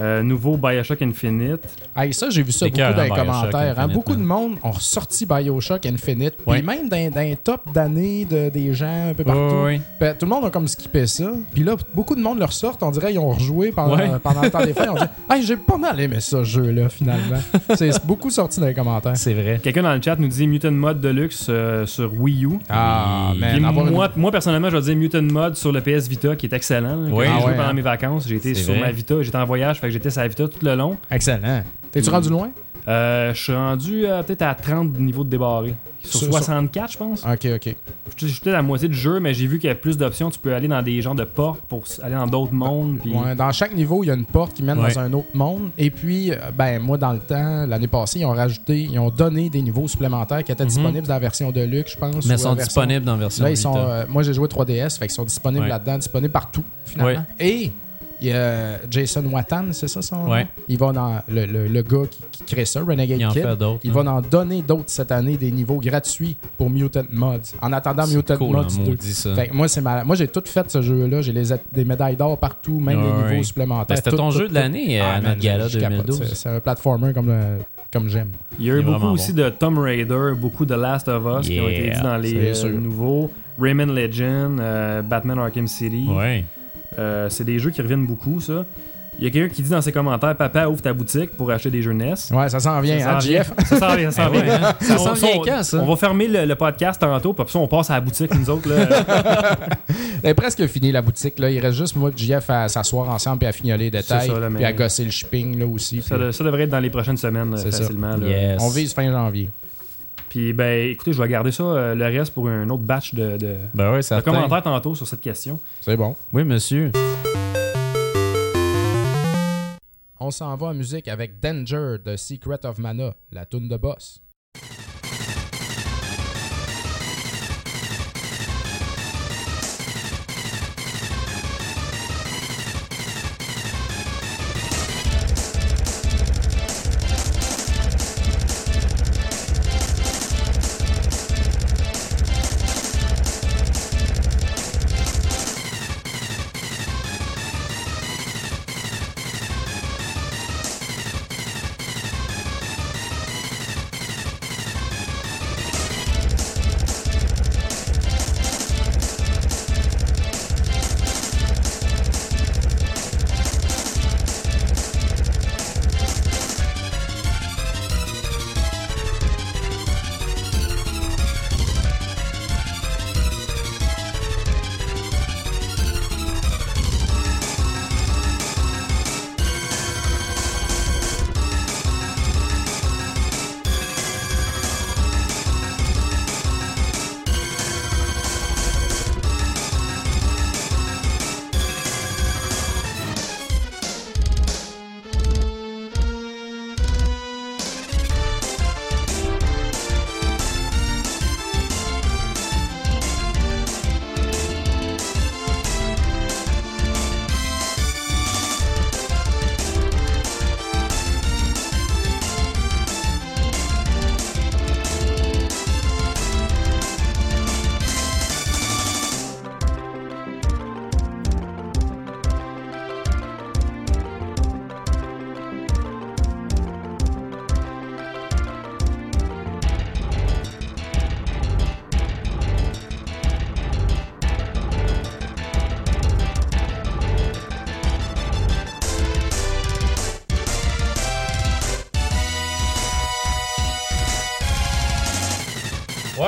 euh, nouveau Bioshock Infinite. Hey, ça, j'ai vu ça beaucoup cœur, dans les hein, Bioshock commentaires. hein. Beaucoup de man. monde ont ressorti Bioshock Infinite. Ouais. Puis même dans, dans les top d'années de, des gens un peu partout. Ouais, ouais. Ben, tout le monde a comme skippé ça. Puis là, beaucoup de monde le ressortent. On dirait qu'ils ont rejoué pendant, Ouais. [laughs] pendant le temps des fêtes. On dit Hey, j'ai pas mal aimé ce jeu-là, finalement. C'est [laughs] beaucoup sorti dans les commentaires. C'est vrai. Quelqu'un dans le chat nous dit Mutant Mod Deluxe euh, sur Wii U. Ah, une- moi, moi, personnellement, je vais dire Mutant Mod sur le PS Vita qui est excellent. Oui. j'ai Ah joué ouais, pendant hein. mes vacances. J'ai été sur vrai. ma Vita, j'étais en voyage, fait que j'étais sur la Vita tout le long. Excellent. T'es-tu rendu loin? Euh, je suis rendu euh, peut-être à 30 niveaux de débarré. Sur Sur- 64, je pense. Ok, ok. Je suis peut-être à la moitié du jeu, mais j'ai vu qu'il y a plus d'options. Tu peux aller dans des genres de portes pour s- aller dans d'autres mondes. puis- Ouais, dans chaque niveau, il y a une porte qui mène Ouais. dans un autre monde. Et puis, euh, ben moi, dans le temps, l'année passée, ils ont rajouté, ils ont donné des niveaux supplémentaires qui étaient Mhm. disponibles dans la version Deluxe, je pense. Mais ils sont la version- disponibles dans la version Là, ils sont, Vita. euh, moi, j'ai joué 3DS, fait qu'ils sont disponibles Ouais. là-dedans, disponibles partout, finalement. Et il y a Jason Watan, c'est ça son nom? Ouais. Il va dans le, le- le gars qui, qui crée ça, Renegade Il en Kid. fait. Il va en donner d'autres cette année, des niveaux gratuits pour Mutant Mods. En attendant Mutant cool, Mods hein, 2. maudit, ça. Fait que moi, c'est. Moi, j'ai tout fait ce jeu-là. J'ai les, des médailles d'or partout, même Ouais, les niveaux supplémentaires. Ben, C'était tout, ton tout, jeu de l'année euh, Ah, à man, notre gala je capote. 2012. C'est- un platformer comme, le- comme j'aime. Il y a eu beaucoup aussi bon. de Tomb Raider, beaucoup de Last of Us qui ont été dit dans c'est les euh, nouveaux. Rayman Legend, euh, Batman Arkham City. Ouais. Euh, c'est des jeux qui reviennent beaucoup, ça. Il y a quelqu'un qui dit dans ses commentaires Papa, ouvre ta boutique pour acheter des jeux NES. Ouais, ça s'en vient, Ça hein, s'en vient. Ça s'en vient, ça s'en vient. hein? Ça s'en vient quand, ça? On va fermer le, le podcast tantôt, puis après ça, on passe à la boutique, nous autres. Là. [laughs] Elle est presque fini, la boutique. Là. Il reste juste moi et JF à s'asseoir ensemble puis à fignoler les détails. ça, là, mais- Puis à gosser le shipping là, aussi. ça, puis ça devrait être dans les prochaines semaines, ça. facilement. là. Yes. On vise fin janvier. Puis, ben, écoutez, je vais garder ça, euh, le reste, pour un autre batch de, de, Ben de commentaires tantôt sur cette question. C'est bon. Oui, monsieur. On s'en va en musique avec Danger de Secret of Mana, la tune de boss.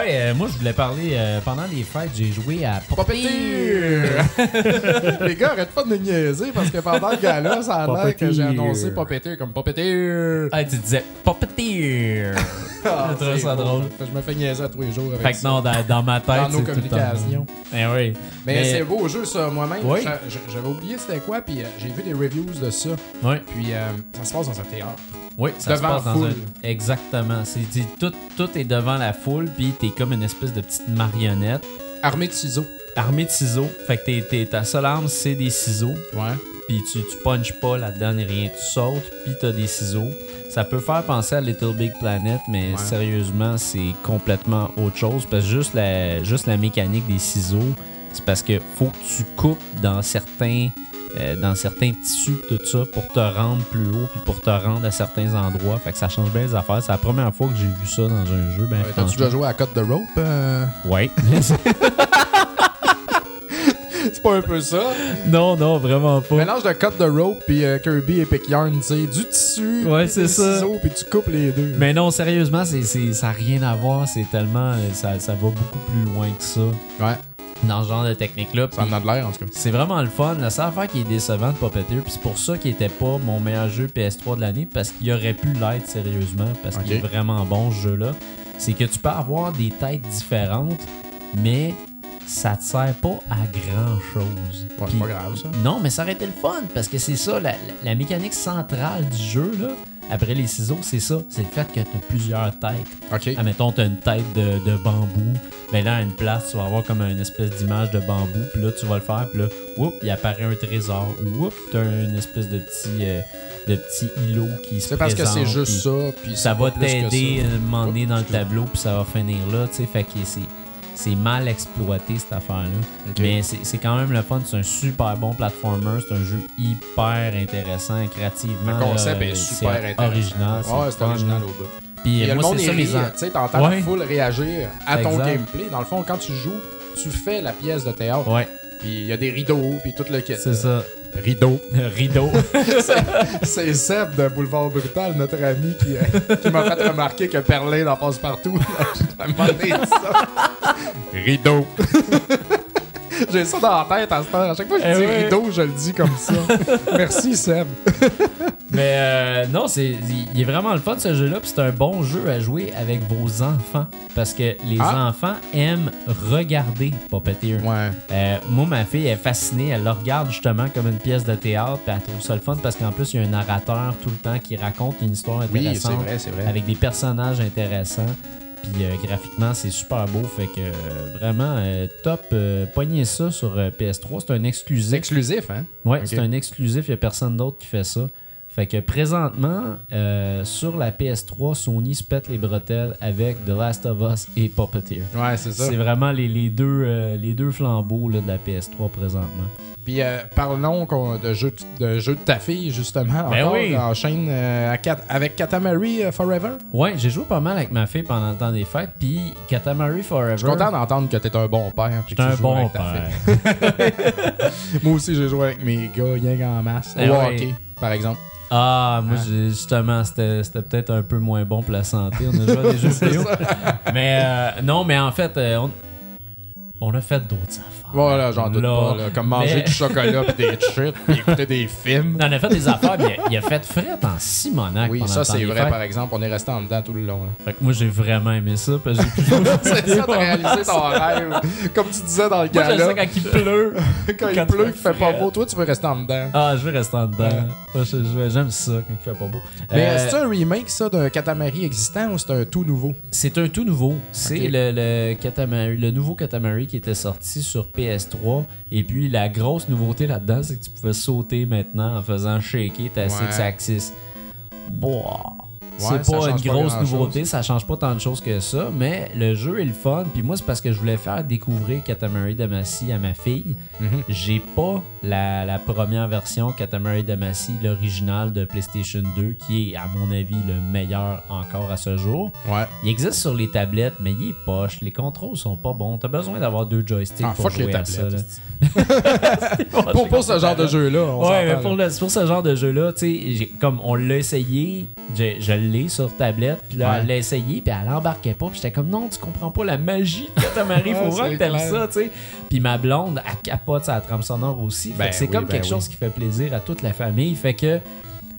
Ouais, euh, moi je voulais parler euh, pendant les fêtes, j'ai joué à Puppeteer! [laughs] Les gars, arrêtent pas de me niaiser parce que pendant le gala, ça a l'air que j'ai annoncé Puppeteer comme Puppeteer. Ah, tu disais Puppeteer. [laughs] Ah, Je ça beau. drôle. Je me fais niaiser à tous les jours avec Fait que ça. non, dans, dans ma tête, Dans nos communications. Eh oui. Mais, c'est beau jeu, ça, moi-même. Oui. j'a- j'a- J'avais oublié c'était quoi, puis euh, j'ai vu des reviews de ça. Ouais. Puis euh, ça se passe dans un théâtre. Oui, ça Devant se passe dans foule. un... Exactement. C'est, tout, tout est devant la foule, puis t'es comme une espèce de petite marionnette Armée de ciseaux. armée de ciseaux. Fait que t'es, t'es- ta seule arme, c'est des ciseaux. Ouais. Puis tu, tu punches pas là-dedans ni rien. Tu sautes, puis t'as des ciseaux. Ça peut faire penser à Little Big Planet, mais Ouais. sérieusement, c'est complètement autre chose. Parce que juste la, juste la mécanique des ciseaux, c'est parce que faut que tu coupes dans certains, euh, dans certains tissus, tout ça, pour te rendre plus haut, puis pour te rendre à certains endroits. Fait que ça change bien les affaires. C'est la première fois que j'ai vu ça dans un jeu. Ben, Ouais, T'as-tu déjà joué à Cut the Rope? euh? Ouais. [laughs] C'est pas un peu ça? non, non, vraiment pas. Mélange de Cut the Rope puis euh, Kirby Epic Yarn, tu sais, du tissu, Ouais, c'est ça. ciseaux, puis tu coupes les deux. Mais non, sérieusement, c'est, ça n'a rien à voir. C'est tellement. euh, Ça, ça va beaucoup plus loin que ça. Ouais, Dans ce genre de technique-là. ça en a de l'air en tout cas. C'est vraiment le fun. La seule affaire qui est décevante de Puppeteer, puis c'est pour ça qu'il était pas mon meilleur jeu PS3 de l'année, parce qu'il aurait pu l'être sérieusement, parce qu'il est vraiment bon ce jeu-là. C'est que tu peux avoir des têtes différentes, mais ça te sert pas à grand chose. Ouais, c'est pas grave ça. Non, mais ça aurait été le fun, parce que c'est ça, la, la- la mécanique centrale du jeu, là, après les ciseaux, c'est ça. C'est le fait que tu as plusieurs têtes. Ok. Ah, mettons, t'as une tête de, de bambou. Ben là, à une place, tu vas avoir comme une espèce d'image de bambou. Puis là, tu vas le faire. Puis là, whoop, il apparaît un trésor. Ou whoop, t'as une espèce de petit, euh, de petit îlot qui se C'est parce que c'est juste puis ça, puis Ça va t'aider à un moment donné dans le tableau. Puis ça va finir là, tu sais. Fait que c'est... C'est mal exploité cette affaire-là. Mais c'est quand même le fun. C'est un super bon platformer. C'est un jeu hyper intéressant, créativement. Le concept là, est c'est super intéressant. original. Ouais, c'est original au bout. Puis Et moi, le monde c'est est ça en- tu sais, t'entends Ouais. la foule réagir à ton Exact. gameplay. Dans le fond, quand tu joues, tu fais la pièce de théâtre. Ouais, Puis il y a des rideaux, puis tout le kit. c'est ça. Rideaux. Rideau. [laughs] [laughs] C'est Seb de Boulevard Brutal, notre ami, qui, euh, qui m'a fait remarquer que Perlin en passe partout. [laughs] J'ai demandé ça. Rideau. [laughs] J'ai ça dans la tête à cette heure. À chaque fois que je Eh dis rideau, je le dis comme ça. [laughs] Merci, Seb. [laughs] Mais euh, non, c'est il est vraiment le fun ce jeu-là. puis C'est un bon jeu à jouer avec vos enfants. Parce que les Ah. enfants aiment regarder Puppeteer. Ouais. Euh, moi, ma fille est fascinée. Elle le regarde justement comme une pièce de théâtre. Puis elle trouve ça le fun parce qu'en plus, il y a un narrateur tout le temps qui raconte une histoire Oui, c'est intéressante. vrai, c'est vrai. avec des personnages intéressants. Puis euh, graphiquement, c'est super beau. Fait que euh, vraiment, euh, top. Pognez ça sur euh, PS3. C'est un exclusif. exclusif, hein? Ouais, c'est un exclusif. Il n'y a personne d'autre qui fait ça. Fait que présentement, euh, sur la PS3, Sony se pète les bretelles avec The Last of Us et Puppeteer. Ouais, c'est ça. C'est vraiment les, les deux, euh, les deux flambeaux là, de la PS3 présentement. Puis euh, parlons de jeu de, jeu de ta fille, justement. Ben encore, oui. enchaîne euh, à Kat- avec Katamari euh, Forever. Ouais, j'ai joué pas mal avec ma fille pendant le temps des fêtes. Puis Katamari Forever. Je suis content d'entendre que t'es un bon père. puis que un bon avec ta père. fille. [laughs] Moi aussi, j'ai joué avec mes gars, rien en masse. Au ouais. hockey, par exemple. Ah, moi, Hein? j'ai- justement, c'était c'était peut-être un peu moins bon pour la santé. On a joué à des [laughs] jeux vidéo. Mais euh, non, mais en fait, euh, on, on a fait d'autres affaires. Voilà, j'en doute pas. là. Comme manger Mais- du chocolat pis des chips pis écouter des films. On a fait des affaires, mais il a, fait fret en Simonac. Oui, pendant ça c'est vrai par exemple. On est resté en dedans tout le long. là. Fait que moi, j'ai vraiment aimé ça. Parce que j'ai jeux [laughs] C'est ça, t'as réalisé ton rêve. Comme tu disais dans le Moi, j'aime gala, ça quand il pleut. [laughs] quand il quand pleut, il qu'il fait pas beau, toi tu veux rester en dedans. Ah, je vais rester en dedans. Moi, J'aime ça quand il fait pas beau. Mais Euh, c'est un remake ça d'un Katamari existant ou c'est un tout nouveau? C'est un tout nouveau. C'est le, le, Katamari- le nouveau Katamari qui était sorti sur PS3. Et puis la grosse nouveauté là-dedans, c'est que tu pouvais sauter maintenant en faisant shaker ta Ouais. six axis. Boah. Ouais, c'est pas une pas grosse nouveauté, ça change pas tant de choses que ça, mais le jeu est le fun. Puis moi, c'est parce que je voulais faire découvrir Katamari Damacy à ma fille. Mhm. J'ai pas la, la première version Katamari Damacy, l'original de PlayStation 2, qui est, à mon avis, le meilleur encore à ce jour. Ouais. Il existe sur les tablettes, mais il est poche. Les contrôles sont pas bons. T'as besoin d'avoir deux joysticks Ah, pour fuck les jouer à ça. là. [laughs] Pour, pour ce genre de jeu-là, Ouais, mais pour, le- pour ce genre de jeu-là, tu sais, comme on l'a essayé, je, je l'ai sur tablette. Puis là, Ouais. elle l'a essayé, puis elle embarquait pas. Puis j'étais comme, non, tu comprends pas la magie de Katamari. [laughs] C'est que t'aimes ça, tu sais. Puis ma blonde, elle capote sa trame sonore aussi. Fait Ben que c'est oui, comme ben quelque oui. chose qui fait plaisir à toute la famille. Fait que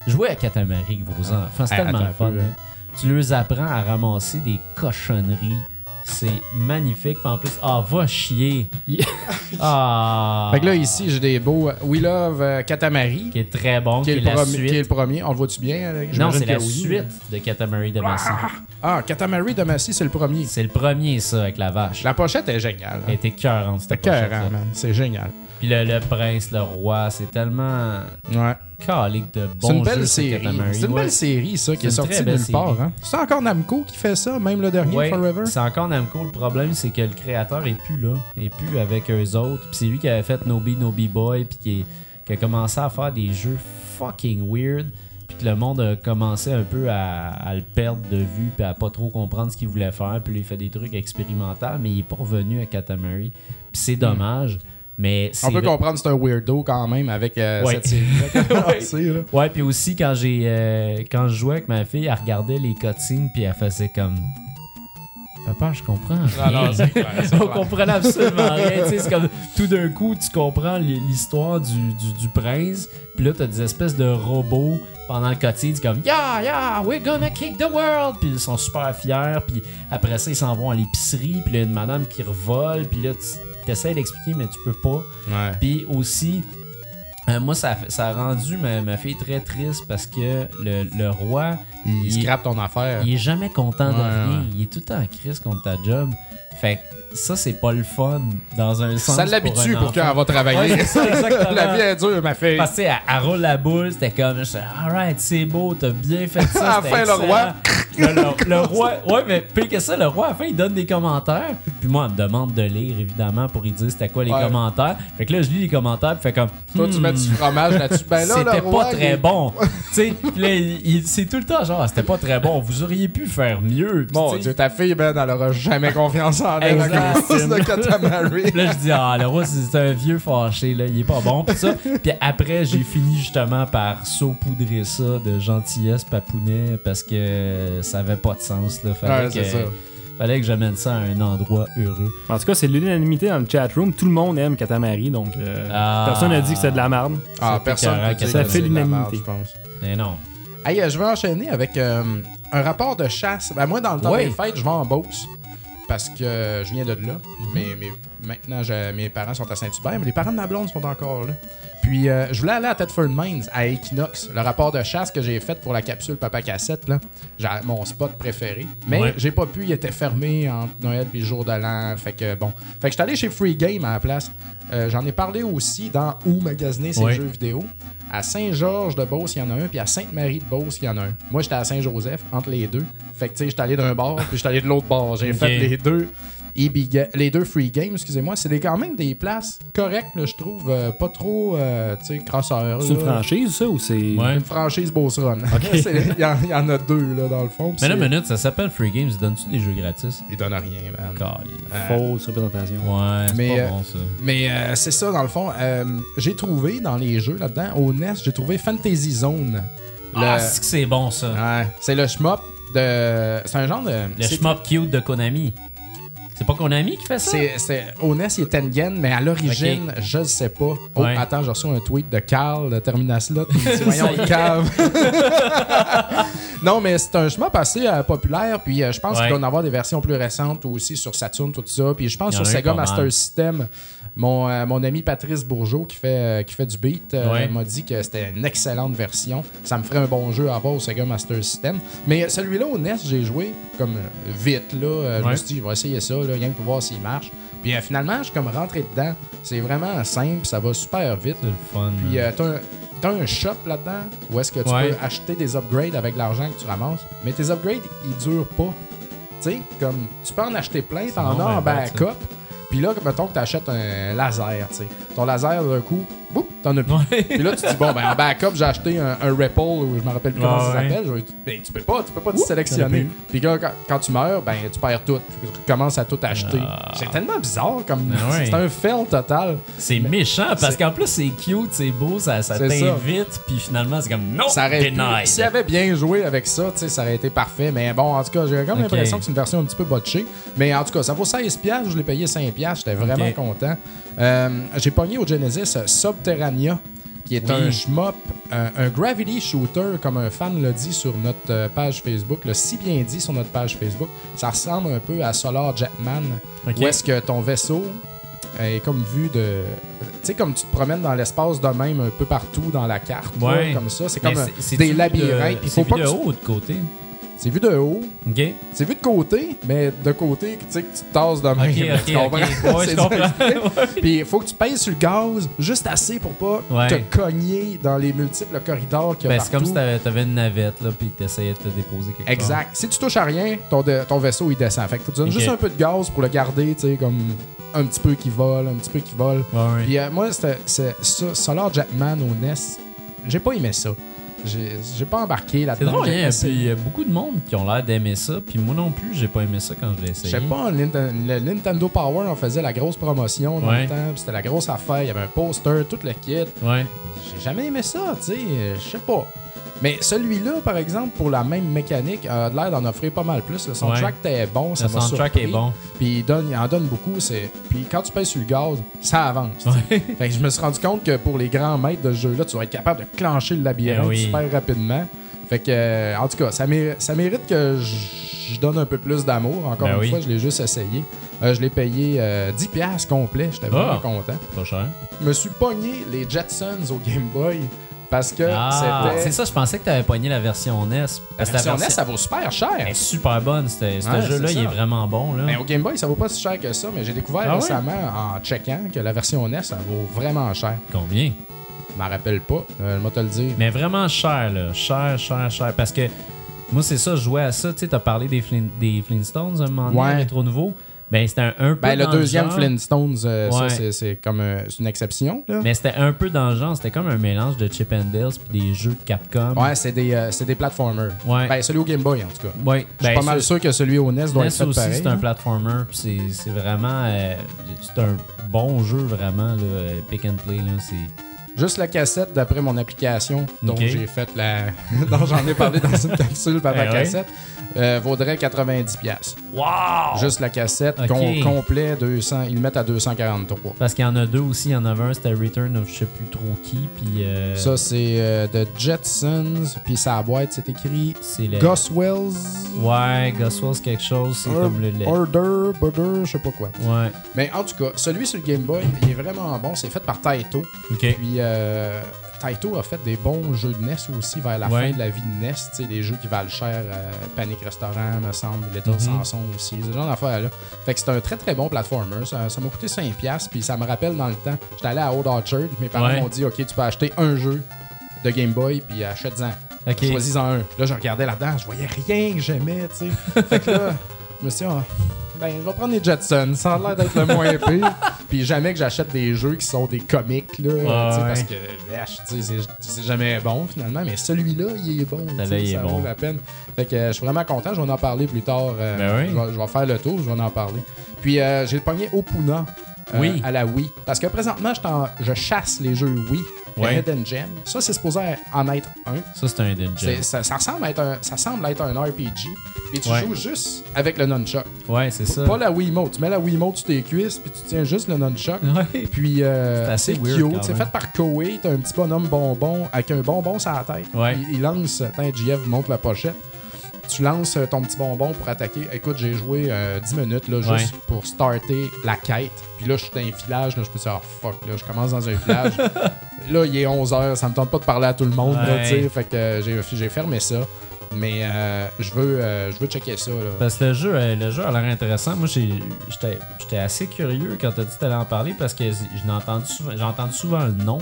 jouer à Katamari avec vos enfants, c'est Hey, tellement fun. peu, hein. hein. Tu leur apprends à ramasser des cochonneries. C'est magnifique. Puis en plus, ah, va chier. [laughs] ah. Fait que là, ici, j'ai des beaux euh, We Love euh, Katamari, Qui est très bon, qui est, qui est le la premier, suite. qui est le premier. On le voit-tu bien? Alex? Non, c'est la oui. suite de Katamari Damacy. Ah, Katamari de Massy, c'est le premier. C'est le premier, ça, avec la vache. La pochette est géniale. Elle hein. était cœurante, cette pochette man. C'est génial. Puis le, le prince, le roi, c'est tellement Ouais. Calique de C'est une belle série. C'est une Ouais. belle série, ça, qui est, très sortie de nulle part. série. Hein? C'est encore Namco qui fait ça, même le dernier, Ouais, Forever? c'est encore Namco. Le problème, c'est que le créateur est plus là. Il est plus avec eux autres. Puis c'est lui qui avait fait Nobi Nobi Boy. Puis qui, est- qui a commencé à faire des jeux fucking weird. Puis que le monde a commencé un peu à, à le perdre de vue. Puis à pas trop comprendre ce qu'il voulait faire. Puis il fait des trucs expérimentaux. Mais il est pas revenu à Katamari. Puis c'est dommage. Mais On peut comprendre que c'est un weirdo quand même avec euh, Ouais. cette [laughs] commencé, là. Ouais, puis aussi quand j'ai euh, quand je jouais avec ma fille, elle regardait les cutscenes puis elle faisait comme Papa, je comprends. Non, non, rien. c'est clair, c'est [laughs] On comprenait absolument rien. Tu sais, c'est comme tout d'un coup, tu comprends l'histoire du, du, du prince. Puis là, t'as des espèces de robots pendant le. C'est comme Yeah, yeah, we're gonna kick the world. Puis ils sont super fiers. Puis après ça, ils s'en vont à l'épicerie. Puis là, il y a une madame qui revole. Puis là, tu essaies d'expliquer, mais tu peux pas. Ouais. Puis aussi, euh, moi, ça, ça a rendu ma, ma fille très triste parce que le, le roi, Il, il, scrape ton affaire. il est jamais content de Ouais, rien. ouais. Il est tout le temps en crise contre ta job. Fait que ça, c'est pas le fun dans un sens. ça l'habitue pour, enfant. quand elle va travailler. Ouais, ça, [laughs] la vie est dure, ma fille. Parce que, elle, elle roule la boule, c'était comme, alright, c'est beau, t'as bien fait ça. [laughs] À la c'était fin, le roi. Le, le- [laughs] le roi, ouais, mais pire que ça, le roi, à la fin, il donne des commentaires. Puis moi, elle me demande de lire, évidemment, pour lui dire c'était quoi les Ouais. commentaires. Fait que là, je lis les commentaires, puis fait comme. Toi, tu hmm, mets du fromage là-dessus. Ben là, c'était pas il très est- bon. tu sais, il- il- c'est tout le temps genre, c'était pas très bon. Vous auriez pu faire mieux. Sais, Dieu, ta fille, Ben, elle aura jamais confiance en elle à Exact. cause de Katamari. Puis là, je dis, ah, le roi, c'est un vieux fâché, là, il est pas bon. Puis ça. Puis après, j'ai fini justement par saupoudrer ça de gentillesse papounet parce que ça avait pas de sens, là. Fallait, Ouais, que, ça. fallait que j'amène ça à un endroit heureux. En tout cas, c'est l'unanimité dans le chat room. Tout le monde aime Katamari, donc euh, Ah. personne n'a dit que c'est de la merde. Ah, personne dire ça que fait c'est de la l'unanimité. merde, je pense. Mais non. Hey, euh, je vais enchaîner avec euh, un rapport de chasse. Ben, moi, dans le temps Oui. des fêtes, je vais en Beauce. Parce que euh, je viens de là. Mhm. mais, mais maintenant, je- mes parents sont à Saint-Hubert, mais les parents de ma blonde sont encore là. Puis, euh, je voulais aller à Thetford Mines, à Equinox, le rapport de chasse que j'ai fait pour la capsule Papa Cassette, là. J'ai mon spot préféré. Mais Ouais. j'ai pas pu, il était fermé entre Noël et le jour de l'an. Fait que bon. Fait que j'étais allé chez Free Game à la place. Euh, J'en ai parlé aussi dans Où magasiner ses Ouais. jeux vidéo. À Saint-Georges de Beauce, il y en a un, puis à Sainte-Marie de Beauce, il y en a un. Moi, j'étais à Saint-Joseph, entre les deux. Fait que, tu sais, j'étais allé d'un bord, puis j'étais allé de l'autre bord. J'ai fait les deux. EB Ga- les deux free games, excusez-moi, c'est des- quand même des places correctes, je trouve, euh, pas trop, euh, tu sais, crasseurs. C'est une là. franchise, ça, ou c'est. Ouais. Une franchise Beauce Run. [laughs] C'est- Il y, en- il y en a deux, là, dans le fond. Mais là, c'est- minute, ça s'appelle Free Games. Donnes-tu des jeux gratis? Ils donnent rien, man. Calé. Fausse représentation. Ouais, c'est Mais, pas euh, bon, ça. Mais euh, c'est ça, dans le fond. Euh, j'ai trouvé dans les jeux là-dedans, au NES, j'ai trouvé Fantasy Zone. Le- Ah, c'est que c'est bon, ça. Ouais, c'est le shmup de. C'est un genre de. Le c'est- shmup cute de Konami. C'est pas Konami qui fait ça? C'est, c'est, au NES, il est Tengen, mais à l'origine, je ne sais pas. Oh, Ouais. attends, j'ai reçu un tweet de Carl de Terminas là. [laughs] Voyons, cave. [laughs] non, mais c'est un shmup assez euh, populaire. Puis euh, je pense Ouais. qu'il doit en avoir des versions plus récentes aussi sur Saturn, tout ça. Puis je pense sur a Sega Master. System. Mon, euh, mon ami Patrice Bourgeot qui fait, euh, qui fait du beat euh, Ouais. m'a dit que c'était une excellente version. Ça me ferait un bon jeu à avoir au Sega Master System. Mais celui-là au NES, j'ai joué comme vite. Là, Je me suis dit, je vais essayer ça, là, rien que pour voir s'il marche. Puis finalement, je suis comme rentré dedans. C'est vraiment simple, ça va super vite. C'est le fun. Puis euh, t'as un, t'as un shop là-dedans où est-ce que tu Ouais. peux acheter des upgrades avec l'argent que tu ramasses. Mais tes upgrades, ils durent pas. Tu sais, comme tu peux en acheter plein, t'en as en backup. Puis là, mettons que tu achètes un laser, tu sais. Ton laser, d'un coup, boum, t'en as plus. Ouais. Puis là, tu te dis, bon, ben en backup, j'ai acheté un, un Ripple, ou je me rappelle plus comment ça s'appelle. Je vais- Ben, tu peux pas, tu peux pas te sélectionner. Puis là, quand, quand tu meurs, ben tu perds tout. Tu recommences à tout acheter. Ah. C'est tellement bizarre comme. Ah ouais. C'est un fail total. C'est méchant parce qu'en plus c'est cute, c'est beau, ça, ça C'est ça. t'invite, puis finalement c'est comme non, Ça aurait pu- denied. S'il avait bien joué avec ça, tu sais, ça aurait été parfait. Mais bon, en tout cas, j'ai comme Ok. l'impression que c'est une version un petit peu botchée. Mais en tout cas, ça vaut 16$. piastres, Je l'ai payé 5$. J'étais vraiment content. Euh, j'ai pogné au Genesis euh, Subterranea, qui est Oui. un shmup, un, un gravity shooter, comme un fan l'a dit sur notre euh, page Facebook, l'a si bien dit sur notre page Facebook. Ça ressemble un peu à Solar Jetman, où est-ce que ton vaisseau est comme vu de. Tu sais, comme tu te promènes dans l'espace de même un peu partout dans la carte, là, comme ça. C'est comme euh, des labyrinthes. Il C'est pas de haut de côté? C'est vu de haut. Ok. C'est vu de côté, mais de côté, tu sais, que tu te tasses de même. Ok, tu ok, comprends? ok. Ouais, [laughs] C'est je comprends. dur à expliquer. Puis il faut que tu pèses sur le gaz juste assez pour pas Ouais. te cogner dans les multiples corridors qu'il y a Ben, c'est comme si t'avais, une navette là, puis que t'essayais de te déposer quelque Exact. Si tu touches à rien, ton, de- ton vaisseau il descend. Fait que faut que tu donnes juste un peu de gaz pour le garder, tu sais, comme un petit peu qui vole, un petit peu qui vole. part. Puis euh, moi, c'était c'est ça, Solar Jetman au NES, j'ai pas aimé ça. J'ai j'ai pas embarqué C'est là-dedans. drôle, hein, essayé. puis il y a beaucoup de monde qui ont l'air d'aimer ça, puis moi non plus, j'ai pas aimé ça quand je l'ai Je essayé. sais pas, le, Ninten- le Nintendo Power, on faisait la grosse promotion dans Ouais. le temps, c'était la grosse affaire, il y avait un poster, tout le kit. Ouais. J'ai jamais aimé ça, tu sais, je sais pas. Mais celui-là, par exemple, pour la même mécanique, a l'air d'en offrir pas mal plus. Le soundtrack était bon, ça Le soundtrack surpris. est bon. Puis il, donne, il en donne beaucoup. c'est Puis quand tu pèses sur le gaz, ça avance. Ouais. Fait que je me suis rendu compte que pour les grands maîtres de ce jeu-là, tu vas être capable de clencher le labyrinthe Eh oui. super rapidement. Fait que, euh, en tout cas, ça, mé- ça mérite que je donne un peu plus d'amour. Encore Ben une oui. fois, je l'ai juste essayé. Euh, je l'ai payé euh, 10$ piastres complet. J'étais vraiment Ah. content. Pas cher. Je me suis pogné les Jetsons au Game Boy parce que Ah, c'est ça, je pensais que t'avais pogné la version NES. La Parce que version NES, ça vaut super cher. elle est super bonne. c'était- Ce Ouais, jeu-là, il est vraiment bon. Là. Mais au Game Boy, ça vaut pas si cher que ça, mais j'ai découvert Ah récemment en checkant que la version NES, ça vaut vraiment cher. Combien? Je m'en rappelle pas, euh, je te le dire. Mais vraiment cher, là. Cher, cher, cher. Parce que moi, c'est ça, je jouais à ça. Tu sais, t'as parlé des, Flin- des Flintstones un moment donné, Ouais. rétro nouveau. Ben, c'était un, un peu. Ben, le deuxième genre, Flintstones, euh, ça, Ouais. c'est- c'est comme euh, une exception. Là. Mais c'était un peu dans le genre. C'était comme un mélange de Chip and Dale puis des jeux de Capcom. Ouais, c'est des, euh, c'est des platformers. Ouais. Ben, celui au Game Boy, en tout cas. Ouais. Je suis Ben, pas mal sûr que celui au NES doit NES être fait aussi, c'est un platformer. C'est vraiment. euh, c'est un bon jeu, vraiment. Là, pick and play. Là, c'est Juste la cassette, d'après mon application, dont j'ai fait la. [laughs] dont j'en ai parlé dans une capsule par la Eh ouais. cassette, euh, vaudrait 90$. piastres. Wow! Juste la cassette, com- complet, 200, ils le mettent à 243. Parce qu'il y en a deux aussi. Il y en avait un, c'était Return of je sais plus trop qui. Puis. euh, Ça, c'est euh, de Jetsons, puis sa boîte, c'est écrit c'est le. Goswells. Ouais, Goswell's quelque chose. C'est comme le. Order, Border, je sais pas quoi. Ouais. Mais en tout cas, celui sur le Game Boy, il est vraiment bon. C'est fait par Taito. Ok. Puis euh, Taito a fait des bons jeux de NES aussi vers la Ouais. fin de la vie de NES. Des jeux qui valent cher. euh, Panic Restaurant, me semble. Little Mhm. Samson aussi. Ce genre d'affaires-là. Fait que c'est un très très bon platformer. Ça m'a coûté 5$. Puis ça me rappelle dans le temps. J'étais allé à Old Orchard. Mes parents Ouais. m'ont dit Ok, tu peux acheter un jeu de Game Boy. Puis achète-en. Choisis-en un. Là, je regardais là-dedans, je voyais rien que j'aimais, [laughs] fait que là, je me suis dit, Ah, ben, je vais prendre les Jetsons. Ça a l'air d'être le moins [laughs] pire. Puis jamais que j'achète des jeux qui sont des comics, là, tu sais, ouais. parce que, wesh, c'est- jamais bon, finalement. Mais celui-là, il est bon. est ça bon. vaut la peine. Fait que euh, je suis vraiment content. Je vais en parler plus tard. euh, Ben oui. je, vais, je vais faire le tour, je vais en parler. Puis euh, j'ai pogné Opuna. Euh, Oui. à la Wii. Parce que présentement, je, chasse les jeux Wii, Ouais. Hidden Gem. Ça, c'est supposé en être un. Ça, c'est un Hidden Gem. Ça, ça ressemble être un, ça semble être un RPG. Et tu Ouais. joues juste avec le nunchuck. Ouais, c'est ça. Pas la Wiimote. Tu mets la Wiimote sur tes cuisses, puis tu tiens juste le nunchuck. Ouais. Puis euh, C'est cute. C'est fait par Koei. T'as un petit bonhomme bonbon avec un bonbon sur la tête. Ouais. Il, il lance. Attends, JF montre la pochette. Tu lances euh, ton petit bonbon pour attaquer. Écoute, j'ai joué euh, 10 minutes là, juste Ouais. pour starter la quête. Puis là, je suis dans un village. Là, je me suis dit, oh fuck, là, je commence dans un village. [laughs] là, il est 11h. Ça me tente pas de parler à tout le monde. Ouais. tu fait que euh, j'ai, fermé ça. Mais euh, je veux euh, je veux checker ça. Là. Parce que le jeu, euh, le jeu a l'air intéressant. Moi, j'étais assez curieux quand t'as dit que t'allais en parler parce que j'ai entendu souvent, entendu souvent le nom.